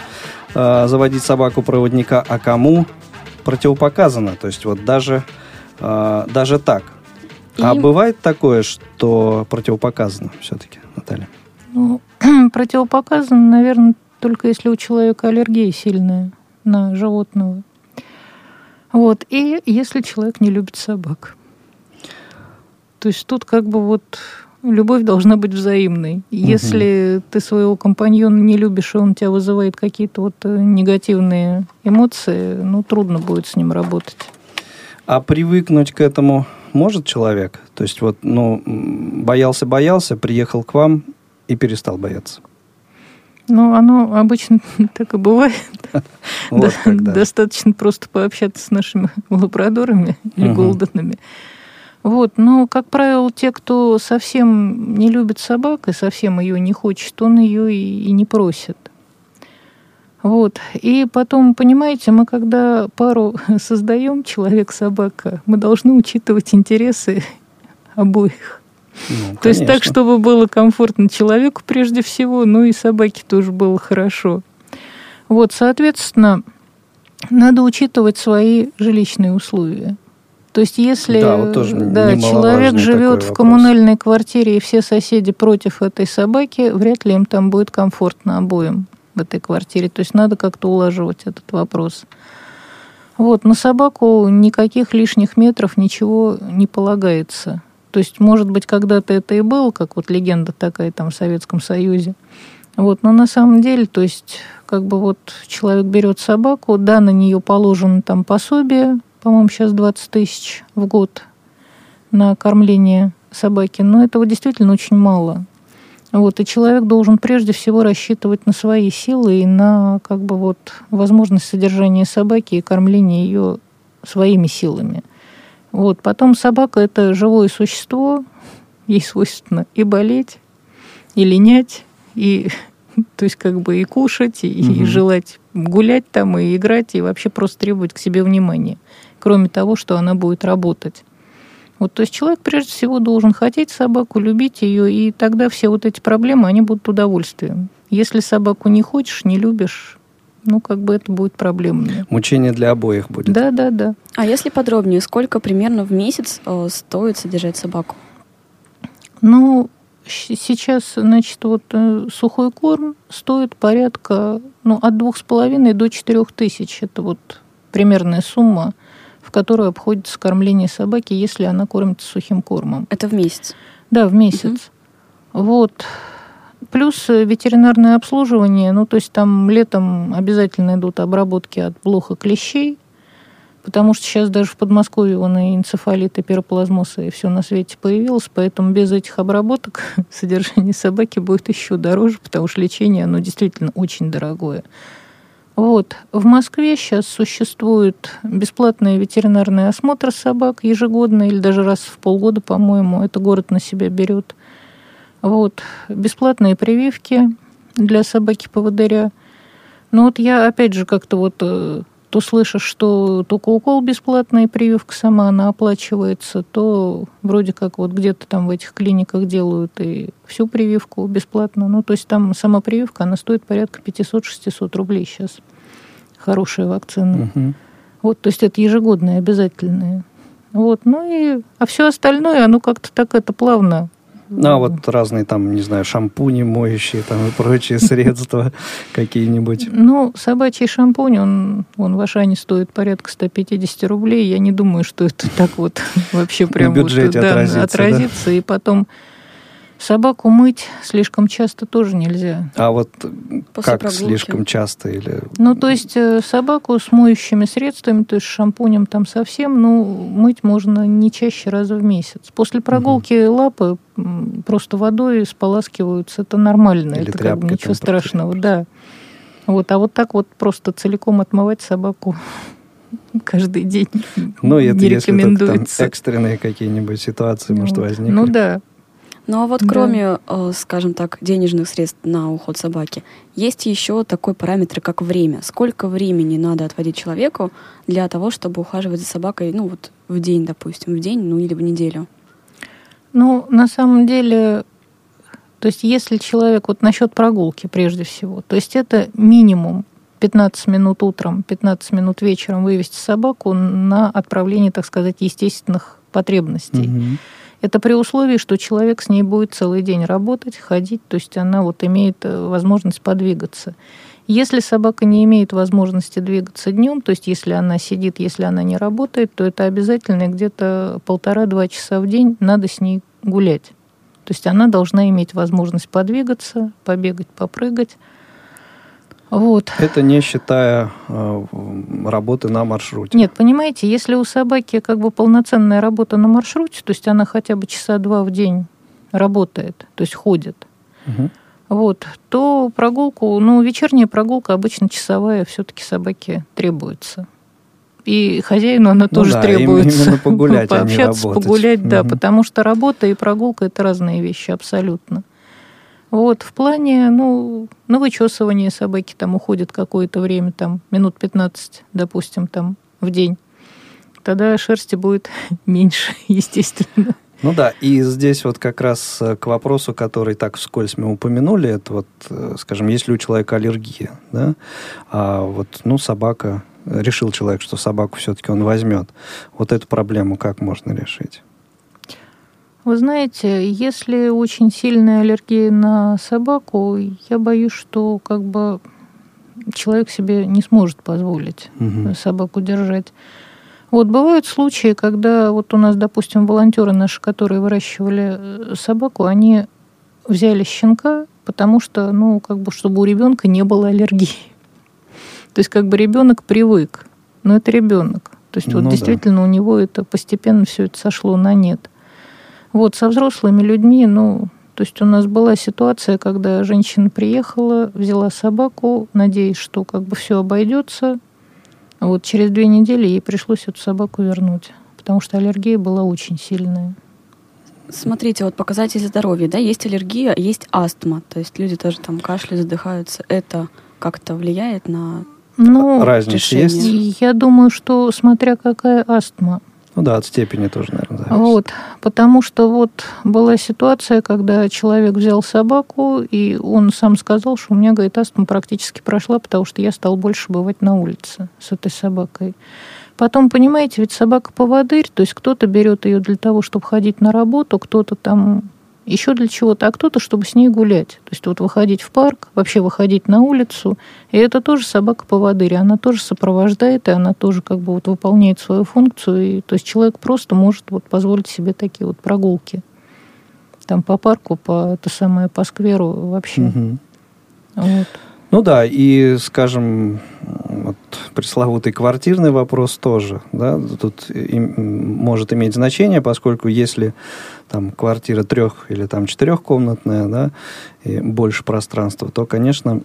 B: э, заводить собаку-проводника, а кому противопоказано». То есть вот даже, э, даже так. А и... А бывает такое, что противопоказано все-таки, Наталья?
D: Ну, противопоказано, наверное, только если у человека аллергия сильная на животного. Вот. И если человек не любит собак. То есть тут как бы вот любовь должна быть взаимной. Если угу. ты своего компаньона не любишь, и он тебя вызывает какие-то вот э, негативные эмоции, ну, трудно будет с ним работать.
B: А привыкнуть к этому может человек? То есть вот, ну, боялся-боялся, приехал к вам, и перестал бояться?
D: Ну, оно обычно так и бывает. Достаточно просто пообщаться с нашими лабрадорами или голденами. Вот, но, как правило, те, кто совсем не любит собак и совсем ее не хочет, он ее и, и не просит. Вот. И потом, понимаете, мы когда пару создаем, человек-собака, мы должны учитывать интересы обоих. Ну, То есть так, чтобы было комфортно человеку прежде всего, ну и собаке тоже было хорошо. Вот, соответственно, надо учитывать свои жилищные условия. То есть, если да, вот тоже да, человек живет в коммунальной квартире и все соседи против этой собаки, вряд ли им там будет комфортно обоим в этой квартире. То есть надо как-то улаживать этот вопрос. Вот, на собаку никаких лишних метров ничего не полагается. То есть, может быть, когда-то это и было, как вот легенда такая там в Советском Союзе. Вот, но на самом деле, то есть, как бы вот человек берет собаку, да, на нее положено там пособие, по-моему, сейчас 20 тысяч в год на кормление собаки, но этого действительно очень мало. Вот, и человек должен прежде всего рассчитывать на свои силы и на как бы вот возможность содержания собаки и кормления ее своими силами – вот. Потом собака – это живое существо, ей свойственно и болеть, и линять, и то есть как бы и кушать, и, угу. и желать гулять там, и играть, и вообще просто требовать к себе внимания, кроме того, что она будет работать. Вот, то есть человек прежде всего должен хотеть собаку, любить ее, и тогда все вот эти проблемы, они будут удовольствием. Если собаку не хочешь, не любишь, ну, как бы это будет проблемами.
B: Мучение для обоих будет.
D: Да, да, да.
C: А если подробнее, сколько примерно в месяц э, стоит содержать собаку?
D: Ну, сейчас, значит, вот э, сухой корм стоит порядка, ну, от двух с половиной до четырех тысяч. Это вот примерная сумма, которую обходится кормление собаки, если она кормится сухим кормом.
C: Это в месяц?
D: Да, в месяц. Угу. Вот. Плюс э, ветеринарное обслуживание, ну, то есть там летом обязательно идут обработки от блоха клещей, потому что сейчас даже в Подмосковье вон и энцефалит, и пироплазмоз, и все на свете появилось, поэтому без этих обработок содержание собаки будет еще дороже, потому что лечение, оно действительно очень дорогое. Вот. В Москве сейчас существует бесплатный ветеринарный осмотр собак ежегодно или даже раз в полгода, по-моему. Это город на себя берет. Вот. Бесплатные прививки для собаки-поводыря. Но вот я, опять же, как-то вот э, то слышишь, что только укол бесплатный, прививка сама, она оплачивается, то вроде как вот где-то там в этих клиниках делают и всю прививку бесплатно. Ну, то есть там сама прививка, она стоит порядка 500-600 рублей сейчас. Хорошая вакцина. Угу. Вот, то есть это ежегодные, обязательные. Вот, ну и, а все остальное, оно как-то так это плавно
B: ну, а вот разные там, не знаю, шампуни моющие там и прочие средства какие-нибудь.
D: Ну, собачий шампунь, он, он в Ашане стоит порядка 150 рублей. Я не думаю, что это так вот вообще прям
B: в бюджете вот, отразится.
D: отразится. И потом Собаку мыть слишком часто тоже нельзя.
B: А вот После как прогулки. слишком часто или?
D: Ну, то есть э, собаку с моющими средствами, то есть шампунем там совсем, ну, мыть можно не чаще раза в месяц. После прогулки угу. лапы просто водой споласкиваются, это нормально, или это как бы ничего страшного, да. Вот, а вот так вот просто целиком отмывать собаку каждый день ну, это не если рекомендуется.
B: Там экстренные какие-нибудь ситуации, ну, может, возникнуть.
D: Ну да,
C: ну а вот кроме, да. скажем так, денежных средств на уход собаки, есть еще такой параметр, как время. Сколько времени надо отводить человеку для того, чтобы ухаживать за собакой, ну вот в день, допустим, в день, ну или в неделю?
D: Ну, на самом деле, то есть если человек, вот насчет прогулки прежде всего, то есть это минимум 15 минут утром, 15 минут вечером вывести собаку на отправление, так сказать, естественных потребностей. Угу. Это при условии, что человек с ней будет целый день работать, ходить, то есть она вот имеет э, возможность подвигаться. Если собака не имеет возможности двигаться днем, то есть если она сидит, если она не работает, то это обязательно где-то полтора-два часа в день надо с ней гулять. То есть она должна иметь возможность подвигаться, побегать, попрыгать. Вот.
B: Это не считая э, работы на маршруте.
D: Нет, понимаете, если у собаки как бы полноценная работа на маршруте, то есть она хотя бы часа два в день работает, то есть ходит, угу. вот, то прогулку, ну, вечерняя прогулка обычно часовая все-таки собаке требуется. И хозяину она ну тоже да, требуется.
B: Именно погулять,
D: Пообщаться,
B: а
D: погулять, угу. да, потому что работа и прогулка это разные вещи абсолютно. Вот, в плане, ну, на вычесывание собаки там уходит какое-то время, там, минут 15, допустим, там, в день. Тогда шерсти будет меньше, естественно.
B: Ну да, и здесь вот как раз э, к вопросу, который так вскользь мы упомянули, это вот, э, скажем, если у человека аллергия, да, а вот, ну, собака, решил человек, что собаку все-таки он возьмет, вот эту проблему как можно решить?
D: Вы знаете, если очень сильная аллергия на собаку, я боюсь, что как бы человек себе не сможет позволить угу. собаку держать. Вот бывают случаи, когда вот у нас, допустим, волонтеры наши, которые выращивали э, собаку, они взяли щенка, потому что, ну, как бы, чтобы у ребенка не было аллергии. То есть, как бы ребенок привык, но это ребенок. То есть, ну, вот да. действительно у него это постепенно все это сошло на нет. Вот, со взрослыми людьми, ну, то есть у нас была ситуация, когда женщина приехала, взяла собаку, надеясь, что как бы все обойдется. Вот через две недели ей пришлось эту собаку вернуть, потому что аллергия была очень сильная.
C: Смотрите, вот показатели здоровья, да, есть аллергия, есть астма, то есть люди тоже там кашляют, задыхаются. Это как-то влияет на
B: ну, разницу решение? есть?
D: Я думаю, что смотря какая астма.
B: Ну да, от степени тоже, наверное, зависит.
D: Вот, потому что вот была ситуация, когда человек взял собаку, и он сам сказал, что у меня, говорит, астма практически прошла, потому что я стал больше бывать на улице с этой собакой. Потом, понимаете, ведь собака поводырь, то есть кто-то берет ее для того, чтобы ходить на работу, кто-то там еще для чего-то, а кто-то, чтобы с ней гулять. То есть вот выходить в парк, вообще выходить на улицу. И это тоже собака-поводырь, она тоже сопровождает, и она тоже как бы вот выполняет свою функцию. И, то есть человек просто может вот позволить себе такие вот прогулки. Там по парку, по это самое, по скверу вообще. Угу.
B: Вот. Ну да, и, скажем, вот пресловутый квартирный вопрос тоже, да, тут им, может иметь значение, поскольку если там квартира трех или там четырехкомнатная, да, и больше пространства, то, конечно,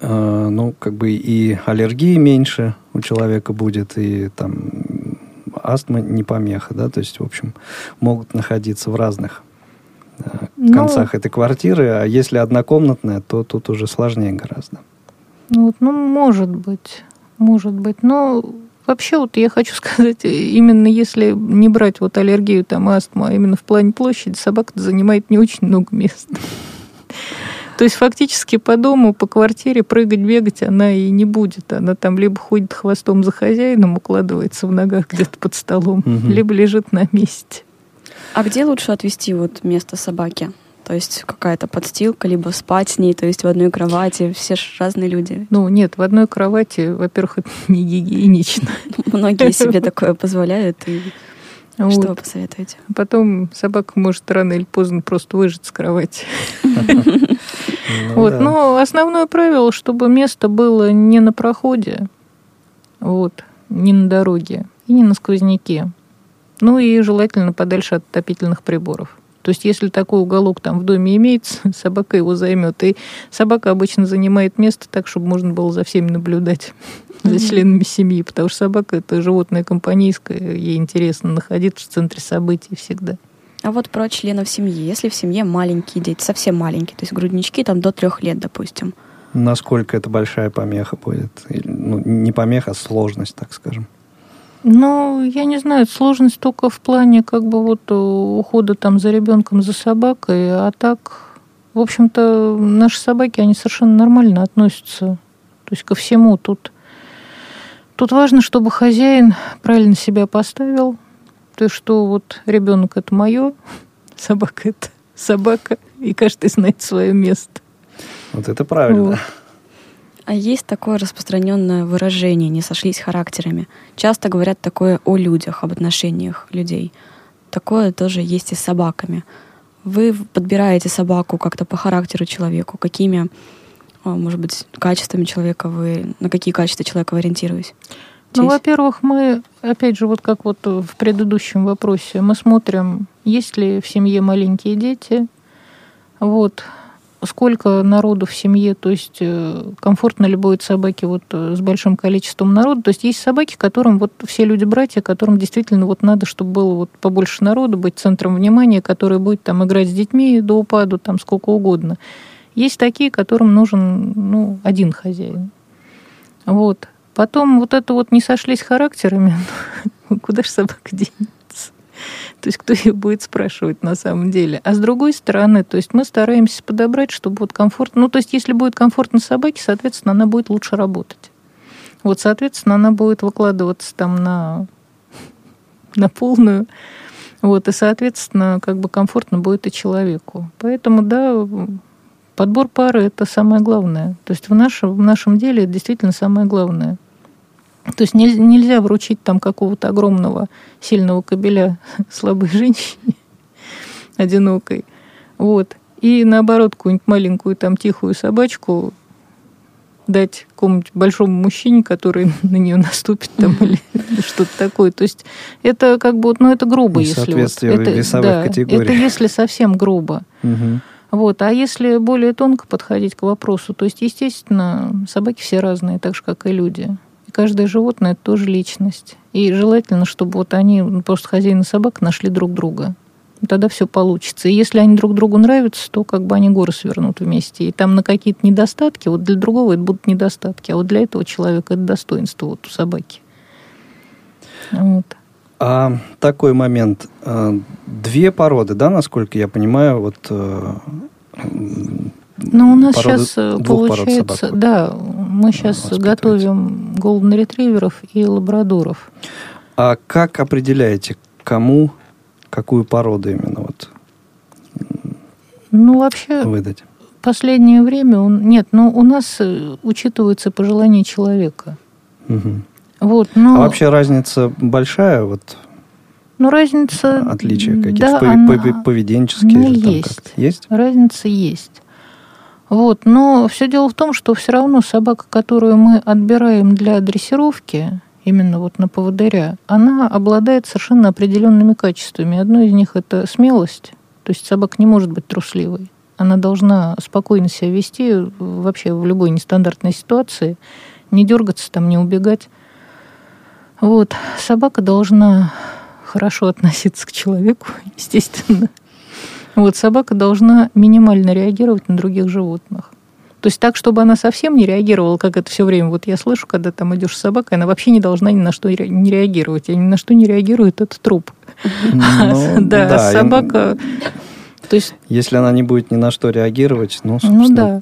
B: э, ну, как бы и аллергии меньше у человека будет, и там астма не помеха, да, то есть, в общем, могут находиться в разных Э, ну, концах этой квартиры, а если однокомнатная, то тут уже сложнее гораздо.
D: Ну, вот, ну, может быть. может быть. Но вообще вот я хочу сказать, именно если не брать вот аллергию, там, астму, а именно в плане площади, собака занимает не очень много места. То есть фактически по дому, по квартире прыгать, бегать она и не будет. Она там либо ходит хвостом за хозяином, укладывается в ногах где-то под столом, угу. либо лежит на месте.
C: А где лучше отвести вот место собаки? То есть какая-то подстилка, либо спать с ней, то есть в одной кровати. Все же разные люди.
D: Ну, нет, в одной кровати, во-первых, это не гигиенично.
C: Многие себе такое позволяют. И вот. Что вы посоветуете?
D: Потом собака может рано или поздно просто выжить с кровати. Ну вот, но основное правило, чтобы место было не на проходе, вот, не на дороге и не на сквозняке. Ну и желательно подальше от отопительных приборов. То есть, если такой уголок там в доме имеется, собака его займет. И собака обычно занимает место так, чтобы можно было за всеми наблюдать, за членами семьи, потому что собака это животное компанейское, ей интересно находиться в центре событий всегда.
C: А вот про членов семьи. Если в семье маленькие дети, совсем маленькие, то есть груднички там до трех лет, допустим.
B: Насколько это большая помеха будет? Ну, не помеха, а сложность, так скажем.
D: Ну, я не знаю, сложность только в плане как бы вот э, ухода там за ребенком, за собакой, а так, в общем-то, наши собаки, они совершенно нормально относятся, то есть ко всему. Тут, тут важно, чтобы хозяин правильно себя поставил, то есть что вот ребенок это мое, собака это собака, и каждый знает свое место.
B: Вот это правильно. Вот.
C: А есть такое распространенное выражение «не сошлись характерами». Часто говорят такое о людях, об отношениях людей. Такое тоже есть и с собаками. Вы подбираете собаку как-то по характеру человеку, какими, а, может быть, качествами человека вы, на какие качества человека вы ориентируетесь?
D: Ну, во-первых, мы, опять же, вот как вот в предыдущем вопросе, мы смотрим, есть ли в семье маленькие дети, вот, сколько народу в семье, то есть э, комфортно ли будет собаке вот э, с большим количеством народу. То есть есть собаки, которым вот все люди братья, которым действительно вот надо, чтобы было вот побольше народу, быть центром внимания, который будет там играть с детьми до упаду, там сколько угодно. Есть такие, которым нужен ну, один хозяин. Вот. Потом вот это вот не сошлись характерами, куда же собака денется? То есть кто ее будет спрашивать на самом деле. А с другой стороны, то есть мы стараемся подобрать, чтобы вот комфортно... Ну, то есть если будет комфортно собаке, соответственно, она будет лучше работать. Вот, соответственно, она будет выкладываться там на, на полную. Вот, и, соответственно, как бы комфортно будет и человеку. Поэтому, да, подбор пары – это самое главное. То есть в нашем, в нашем деле это действительно самое главное. То есть нельзя вручить там какого-то огромного сильного кабеля слабой женщине, одинокой. Вот. И наоборот, какую-нибудь маленькую там тихую собачку дать какому-нибудь большому мужчине, который на нее наступит там или что-то такое. То есть это как бы, ну это грубо, если вот.
B: Это, весовых да, категорий.
D: Это если совсем грубо. Угу. Вот. А если более тонко подходить к вопросу, то есть, естественно, собаки все разные, так же, как и люди каждое животное это тоже личность. И желательно, чтобы вот они, ну, просто хозяин и собака, нашли друг друга. Тогда все получится. И если они друг другу нравятся, то как бы они горы свернут вместе. И там на какие-то недостатки, вот для другого это будут недостатки, а вот для этого человека это достоинство вот у собаки.
B: Вот. А такой момент. А, две породы, да, насколько я понимаю, вот э,
D: ну, у нас сейчас э, получается, да, мы сейчас готовим голден ретриверов и лабрадоров.
B: А как определяете, кому какую породу именно вот
D: ну, вообще, выдать? последнее время... Он, нет, ну, у нас э, учитываются пожелания человека.
B: Угу. Вот, но... А вообще разница большая? Вот
D: ну, разница...
B: Отличия какие-то да, она... поведенческие?
D: Ну, есть. есть. Разница есть. Вот. Но все дело в том, что все равно собака, которую мы отбираем для дрессировки, именно вот на поводыря, она обладает совершенно определенными качествами. Одно из них это смелость. То есть собака не может быть трусливой. Она должна спокойно себя вести вообще в любой нестандартной ситуации, не дергаться там, не убегать. Вот. Собака должна хорошо относиться к человеку, естественно. Вот собака должна минимально реагировать на других животных. То есть так, чтобы она совсем не реагировала, как это все время. Вот я слышу, когда там идешь с собакой, она вообще не должна ни на что не реагировать. А ни на что не реагирует, это труп.
B: Ну,
D: да, собака...
B: То есть... Если она не будет ни на что реагировать, ну, ну да.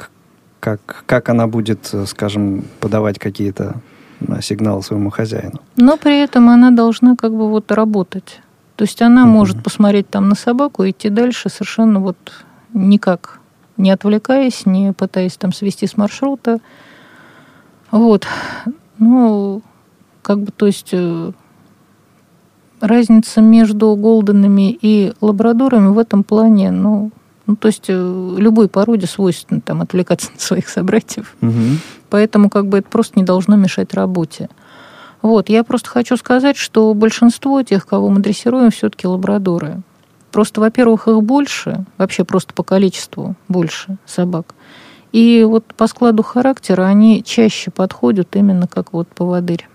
B: как, как она будет, скажем, подавать какие-то сигналы своему хозяину?
D: Но при этом она должна как бы вот работать. То есть она может посмотреть там на собаку и идти дальше совершенно вот никак не отвлекаясь, не пытаясь там свести с маршрута. Вот. Ну, как бы, то есть э, разница между голденами и лабрадорами в этом плане, ну, ну, то есть э, любой породе свойственно там отвлекаться на своих собратьев. Угу. Поэтому как бы это просто не должно мешать работе. Вот, я просто хочу сказать, что большинство тех, кого мы дрессируем, все-таки лабрадоры. Просто, во-первых, их больше, вообще просто по количеству больше собак. И вот по складу характера они чаще подходят именно как вот поводырь.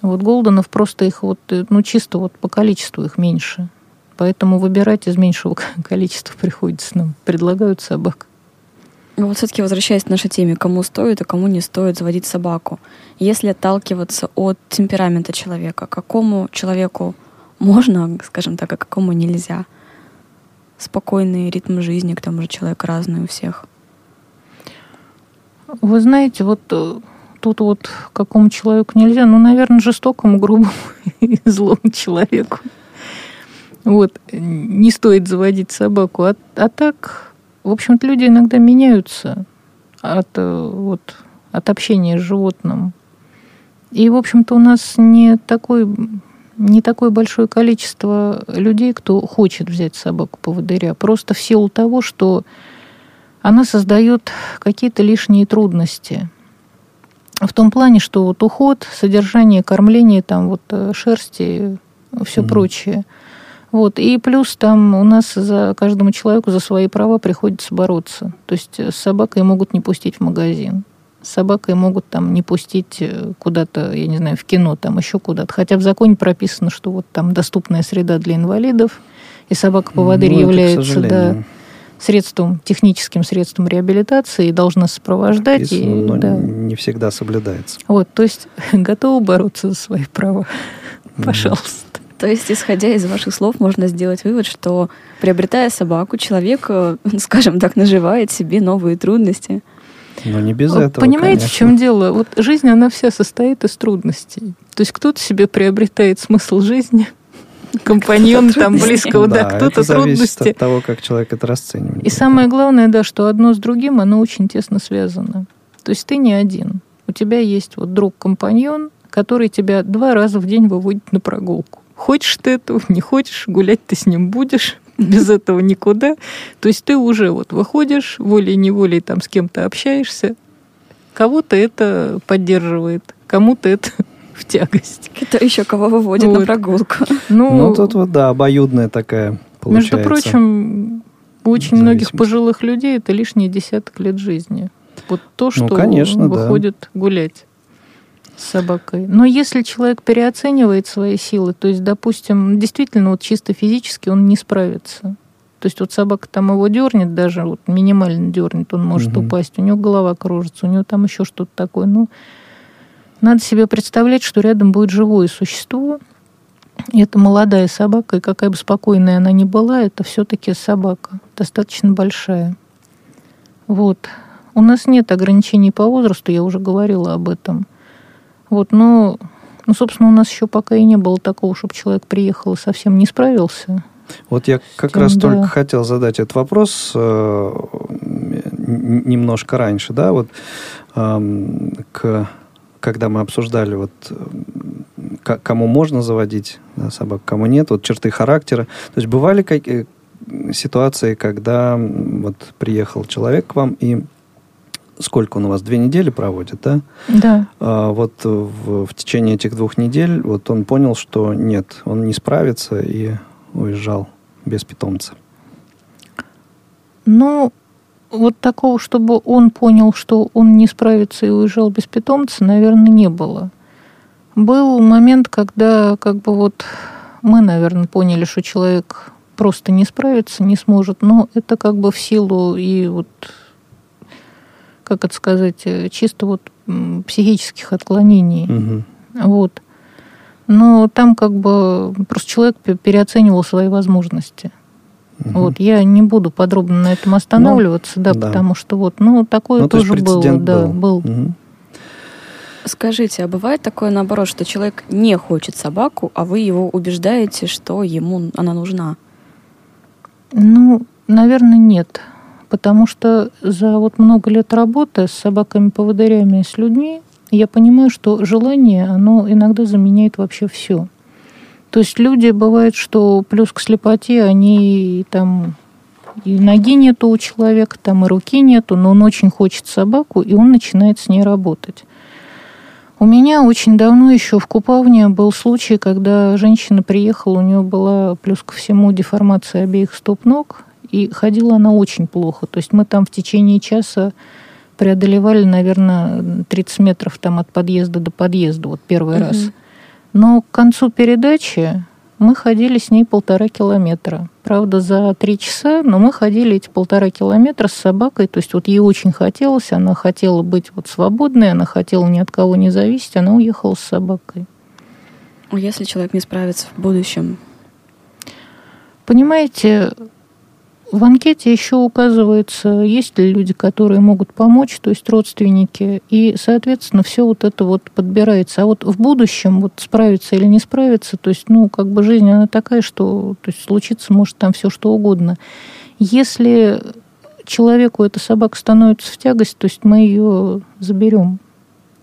D: Вот Голденов просто их вот, ну чисто вот по количеству их меньше. Поэтому выбирать из меньшего количества приходится нам. Предлагают собак.
C: Ну вот все-таки возвращаясь к нашей теме, кому стоит, а кому не стоит заводить собаку. Если отталкиваться от темперамента человека, какому человеку можно, скажем так, а какому нельзя. Спокойный ритм жизни, к тому же человек разный у всех.
D: Вы знаете, вот э, тут вот какому человеку нельзя, ну, наверное, жестокому, грубому и злому человеку. Вот, не стоит заводить собаку. А, а так, в общем-то, люди иногда меняются от, э, вот, от общения с животным. И, в общем-то, у нас не такой не такое большое количество людей, кто хочет взять собаку-поводыря, просто в силу того, что она создает какие-то лишние трудности. В том плане, что вот уход, содержание, кормление, там вот э, шерсти, все mm-hmm. прочее. Вот. И плюс там у нас за каждому человеку за свои права приходится бороться. То есть с собакой могут не пустить в магазин с собакой могут там не пустить э, куда-то, я не знаю, в кино, там еще куда-то. Хотя в законе прописано, что вот там доступная среда для инвалидов, и собака-поводырь ну, является да, средством, техническим средством реабилитации и должна сопровождать. Прописано, и,
B: но да. не всегда соблюдается.
D: Вот, то есть готовы бороться за свои права. Пожалуйста.
C: То есть, исходя из ваших слов, можно сделать вывод, что приобретая собаку, человек, э, скажем так, наживает себе новые трудности.
B: Но не без этого,
D: Понимаете,
B: конечно.
D: в чем дело? Вот жизнь, она вся состоит из трудностей. То есть кто-то себе приобретает смысл жизни, компаньон там близкого, да, да кто-то трудности.
B: от того, как человек это расценивает.
D: И самое главное, да, что одно с другим, оно очень тесно связано. То есть ты не один. У тебя есть вот друг-компаньон, который тебя два раза в день выводит на прогулку. Хочешь ты этого, не хочешь, гулять ты с ним будешь, без этого никуда. То есть ты уже вот выходишь, волей-неволей там с кем-то общаешься, кого-то это поддерживает, кому-то это в тягость.
C: Кто еще кого выводит вот. на прогулку.
B: Ну, ну, тут вот, да, обоюдная такая получается.
D: Между прочим, у очень многих пожилых людей это лишний десяток лет жизни. Вот то, ну, что ну, конечно, выходит да. гулять с собакой. Но если человек переоценивает свои силы, то есть, допустим, действительно, вот чисто физически он не справится. То есть вот собака там его дернет, даже вот минимально дернет, он может угу. упасть, у него голова кружится, у него там еще что-то такое. Ну, надо себе представлять, что рядом будет живое существо. И это молодая собака, и какая бы спокойная она ни была, это все-таки собака, достаточно большая. Вот. У нас нет ограничений по возрасту, я уже говорила об этом. Вот, но, ну, собственно, у нас еще пока и не было такого, чтобы человек приехал и совсем не справился.
B: Вот я как тем, раз да. только хотел задать этот вопрос э, немножко раньше, да, вот э, к, когда мы обсуждали вот к, кому можно заводить да, собак, кому нет, вот черты характера. То есть бывали какие ситуации, когда вот приехал человек к вам и сколько он у вас, две недели проводит, да?
D: Да.
B: А, вот в, в течение этих двух недель вот он понял, что нет, он не справится и уезжал без питомца.
D: Ну, вот такого, чтобы он понял, что он не справится и уезжал без питомца, наверное, не было. Был момент, когда как бы вот мы, наверное, поняли, что человек просто не справится, не сможет, но это как бы в силу и вот как это сказать, э, чисто вот психических отклонений. Угу. Вот. Но там как бы просто человек переоценивал свои возможности. Угу. Вот, я не буду подробно на этом останавливаться, ну, да, да, потому что вот, ну, такое ну, тоже было, был. да, был. Угу.
C: Скажите, а бывает такое наоборот, что человек не хочет собаку, а вы его убеждаете, что ему она нужна?
D: Ну, наверное, нет. Потому что за вот много лет работы с собаками-поводырями и с людьми я понимаю, что желание, оно иногда заменяет вообще все. То есть люди, бывает, что плюс к слепоте, они там и ноги нету у человека, там и руки нету, но он очень хочет собаку, и он начинает с ней работать. У меня очень давно еще в Купавне был случай, когда женщина приехала, у нее была плюс ко всему деформация обеих стоп-ног, и ходила она очень плохо. То есть мы там в течение часа преодолевали, наверное, 30 метров там от подъезда до подъезда, вот первый угу. раз. Но к концу передачи мы ходили с ней полтора километра. Правда, за три часа, но мы ходили эти полтора километра с собакой. То есть вот ей очень хотелось, она хотела быть вот свободной, она хотела ни от кого не зависеть, она уехала с собакой.
C: А если человек не справится в будущем?
D: Понимаете, в анкете еще указывается, есть ли люди, которые могут помочь, то есть родственники, и, соответственно, все вот это вот подбирается. А вот в будущем вот справиться или не справиться, то есть, ну, как бы жизнь, она такая, что то есть, случиться может там все что угодно. Если человеку эта собака становится в тягость, то есть мы ее заберем.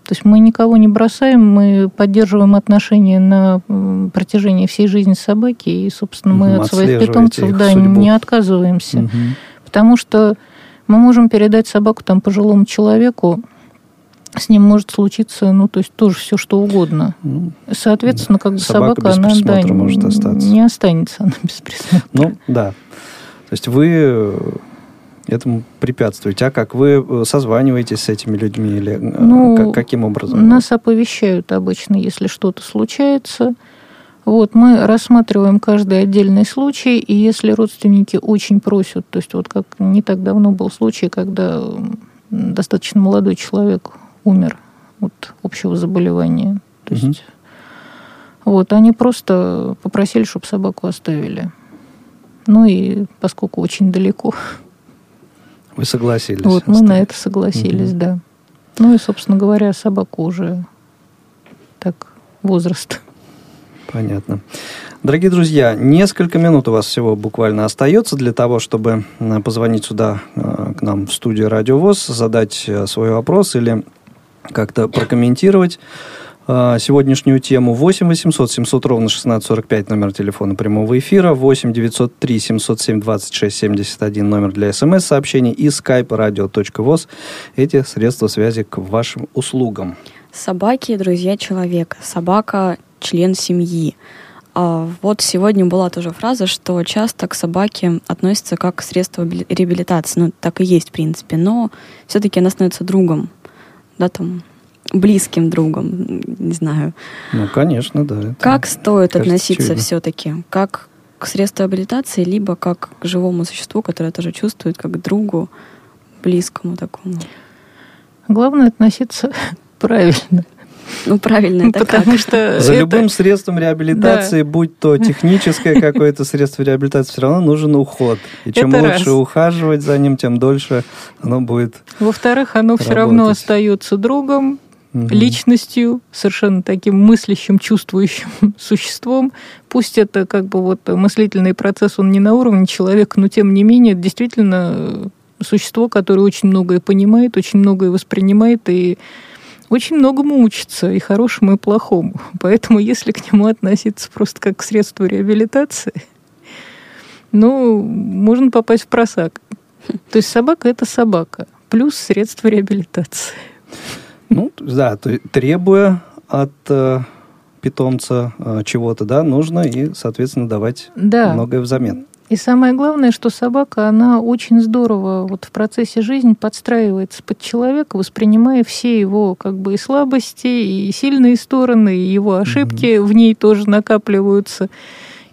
D: То есть мы никого не бросаем, мы поддерживаем отношения на протяжении всей жизни собаки, и, собственно, мы от своих питомцев да, не отказываемся. Угу. Потому что мы можем передать собаку там пожилому человеку, с ним может случиться, ну, то есть тоже все что угодно. Ну, Соответственно, как бы собака, собака она да, может остаться. не останется она без присмотра.
B: Ну, да. То есть вы этому препятствуете? А как вы э, созваниваетесь с этими людьми или э, ну, как, каким образом?
D: Нас оповещают обычно, если что-то случается. Вот, мы рассматриваем каждый отдельный случай, и если родственники очень просят, то есть вот как не так давно был случай, когда достаточно молодой человек умер от общего заболевания. То угу. есть, вот, они просто попросили, чтобы собаку оставили. Ну и поскольку очень далеко,
B: вы согласились?
D: Вот, оставить. мы на это согласились, угу. да. Ну и, собственно говоря, собака уже так возраст.
B: Понятно. Дорогие друзья, несколько минут у вас всего буквально остается для того, чтобы э, позвонить сюда э, к нам в студию Радио ВОЗ, задать э, свой вопрос или как-то прокомментировать сегодняшнюю тему 8 800 700 ровно 1645 номер телефона прямого эфира, 8 903 707 26 71 номер для смс-сообщений и skype radio.voz. Эти средства связи к вашим услугам.
C: Собаки – друзья человека. Собака – член семьи. А вот сегодня была тоже фраза, что часто к собаке относятся как к средству реабилитации. Ну, так и есть, в принципе. Но все-таки она становится другом. Да, там, близким другом, не знаю.
B: Ну, конечно, да.
C: Как стоит кажется, относиться все-таки? Как к средству абилитации, либо как к живому существу, которое тоже чувствует, как к другу, близкому такому?
D: Главное относиться правильно.
C: Ну, правильно, это
D: Потому как? что
B: За это... любым средством реабилитации, да. будь то техническое какое-то средство реабилитации, все равно нужен уход. И чем это лучше раз. ухаживать за ним, тем дольше оно будет
D: Во-вторых, оно работать. все равно остается другом, угу. личностью, совершенно таким мыслящим, чувствующим существом. Пусть это как бы вот мыслительный процесс, он не на уровне человека, но тем не менее, действительно существо, которое очень многое понимает, очень многое воспринимает и очень многому учится, и хорошему, и плохому. Поэтому если к нему относиться просто как к средству реабилитации, ну, можно попасть в просак. То есть собака – это собака, плюс средство реабилитации.
B: Ну, да, то, требуя от э, питомца э, чего-то, да, нужно и, соответственно, давать да. многое взамен.
D: И самое главное, что собака, она очень здорово вот в процессе жизни подстраивается под человека, воспринимая все его как бы и слабости, и сильные стороны, и его ошибки угу. в ней тоже накапливаются.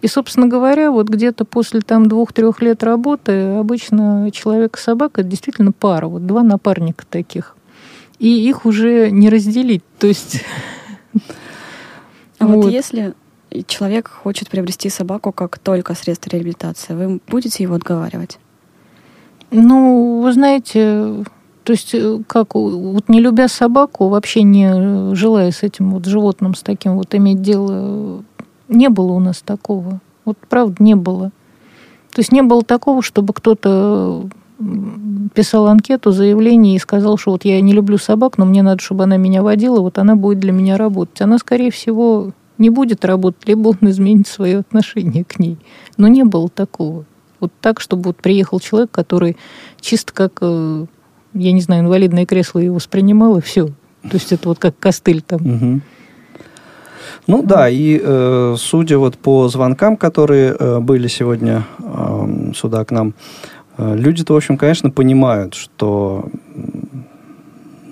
D: И, собственно говоря, вот где-то после там двух-трех лет работы обычно человек и собака это действительно пара, вот два напарника таких. И их уже не разделить. То есть...
C: А вот если человек хочет приобрести собаку как только средство реабилитации, вы будете его отговаривать?
D: Ну, вы знаете, то есть, э, как, вот не любя собаку, вообще не желая с этим вот животным, с таким вот иметь дело, не было у нас такого. Вот правда не было. То есть не было такого, чтобы кто-то писал анкету, заявление и сказал, что вот я не люблю собак, но мне надо, чтобы она меня водила, вот она будет для меня работать. Она, скорее всего, не будет работать, либо он изменит свое отношение к ней. Но не было такого. Вот так, чтобы вот приехал человек, который чисто как э, я не знаю, инвалидное кресло его воспринимал, и все. То есть это вот как костыль там.
B: Угу. Ну да, и э, судя вот по звонкам, которые э, были сегодня э, сюда к нам, э, люди-то, в общем, конечно, понимают, что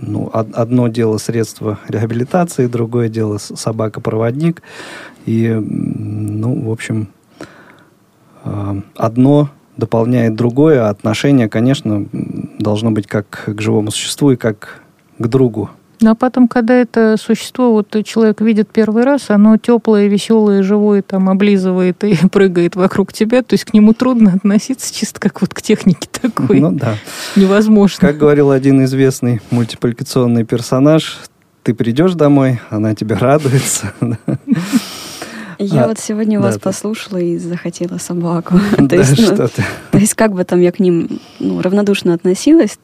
B: ну, одно дело средство реабилитации, другое дело собака-проводник. И, ну, в общем, э, одно дополняет другое, а отношение, конечно, должно быть как к живому существу и как к другу.
D: Ну, а потом, когда это существо, вот человек видит первый раз, оно теплое, веселое, живое, там, облизывает и прыгает вокруг тебя, то есть к нему трудно относиться, чисто как вот к технике такой.
B: Ну да.
D: Невозможно.
B: Как говорил один известный мультипликационный персонаж, ты придешь домой, она тебе радуется.
C: Я а, вот сегодня да, вас ты... послушала и захотела собаку. то, да, есть, ну, то есть как бы там я к ним ну, равнодушно относилась,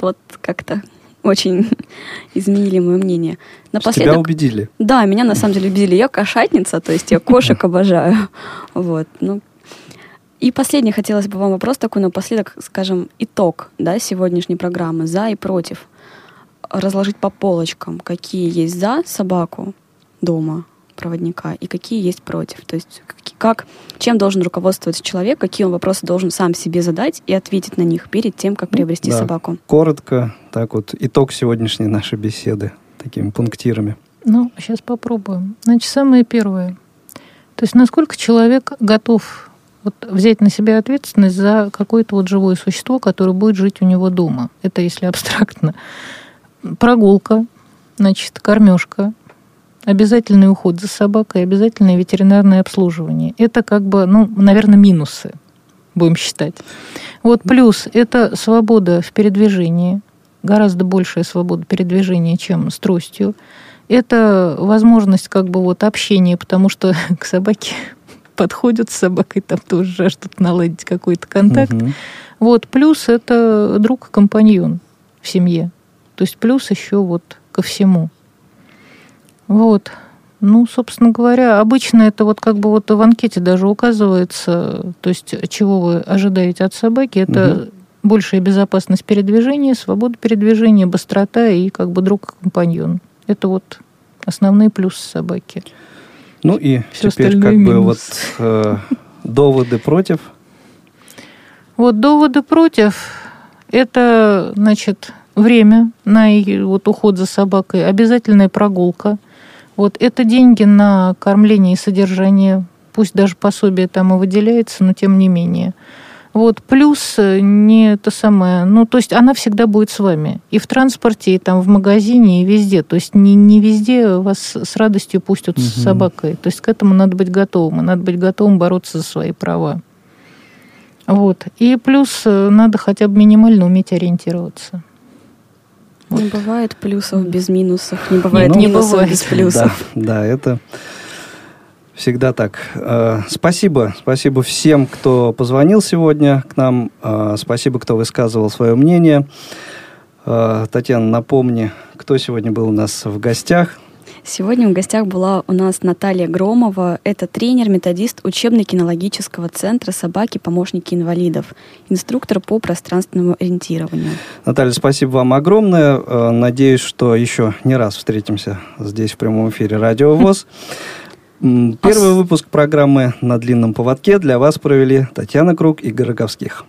C: вот как-то очень изменили мое мнение.
B: Напоследок, Тебя убедили?
C: Да, меня на самом деле убедили. Я кошатница, то есть я кошек обожаю. Вот, ну, и последний хотелось бы вам вопрос такой напоследок, скажем, итог да, сегодняшней программы «За и против». Разложить по полочкам, какие есть «за» собаку дома, проводника и какие есть против. То есть как, чем должен руководствоваться человек, какие он вопросы должен сам себе задать и ответить на них перед тем, как приобрести да. собаку.
B: Коротко, так вот, итог сегодняшней нашей беседы такими пунктирами.
D: Ну, сейчас попробуем. Значит, самое первое. То есть насколько человек готов вот взять на себя ответственность за какое-то вот живое существо, которое будет жить у него дома. Это если абстрактно. Прогулка, значит, кормежка, обязательный уход за собакой, обязательное ветеринарное обслуживание. Это как бы, ну, наверное, минусы, будем считать. Вот плюс это свобода в передвижении, гораздо большая свобода передвижения, чем с тростью. Это возможность как бы вот общения, потому что к собаке подходят с собакой, там тоже жаждут наладить какой-то контакт. Угу. Вот, плюс это друг-компаньон в семье. То есть плюс еще вот ко всему. Вот. Ну, собственно говоря, обычно это вот как бы вот в анкете даже указывается, то есть чего вы ожидаете от собаки, это угу. большая безопасность передвижения, свобода передвижения, быстрота и как бы друг-компаньон. Это вот основные плюсы собаки.
B: Ну и Все теперь как минус. бы вот э, доводы против.
D: Вот доводы против – это, значит, время на вот уход за собакой, обязательная прогулка – вот это деньги на кормление и содержание, пусть даже пособие там и выделяется, но тем не менее. Вот, плюс э, не то самое, ну, то есть она всегда будет с вами. И в транспорте, и там в магазине, и везде. То есть не, не везде вас с радостью пустят угу. с собакой. То есть к этому надо быть готовым. И надо быть готовым бороться за свои права. Вот. И плюс э, надо хотя бы минимально уметь ориентироваться.
C: Не бывает плюсов без минусов, не бывает ну, минусов бывает. без плюсов.
B: Да, да, это всегда так. Э, спасибо, спасибо всем, кто позвонил сегодня к нам. Э, спасибо, кто высказывал свое мнение. Э, Татьяна, напомни, кто сегодня был у нас в гостях.
C: Сегодня в гостях была у нас Наталья Громова. Это тренер, методист учебно-кинологического центра «Собаки. Помощники инвалидов», инструктор по пространственному ориентированию.
B: Наталья, спасибо вам огромное. Э, надеюсь, что еще не раз встретимся здесь в прямом эфире «Радио ВОЗ». Первый выпуск программы «На длинном поводке» для вас провели Татьяна Круг и Гороковских.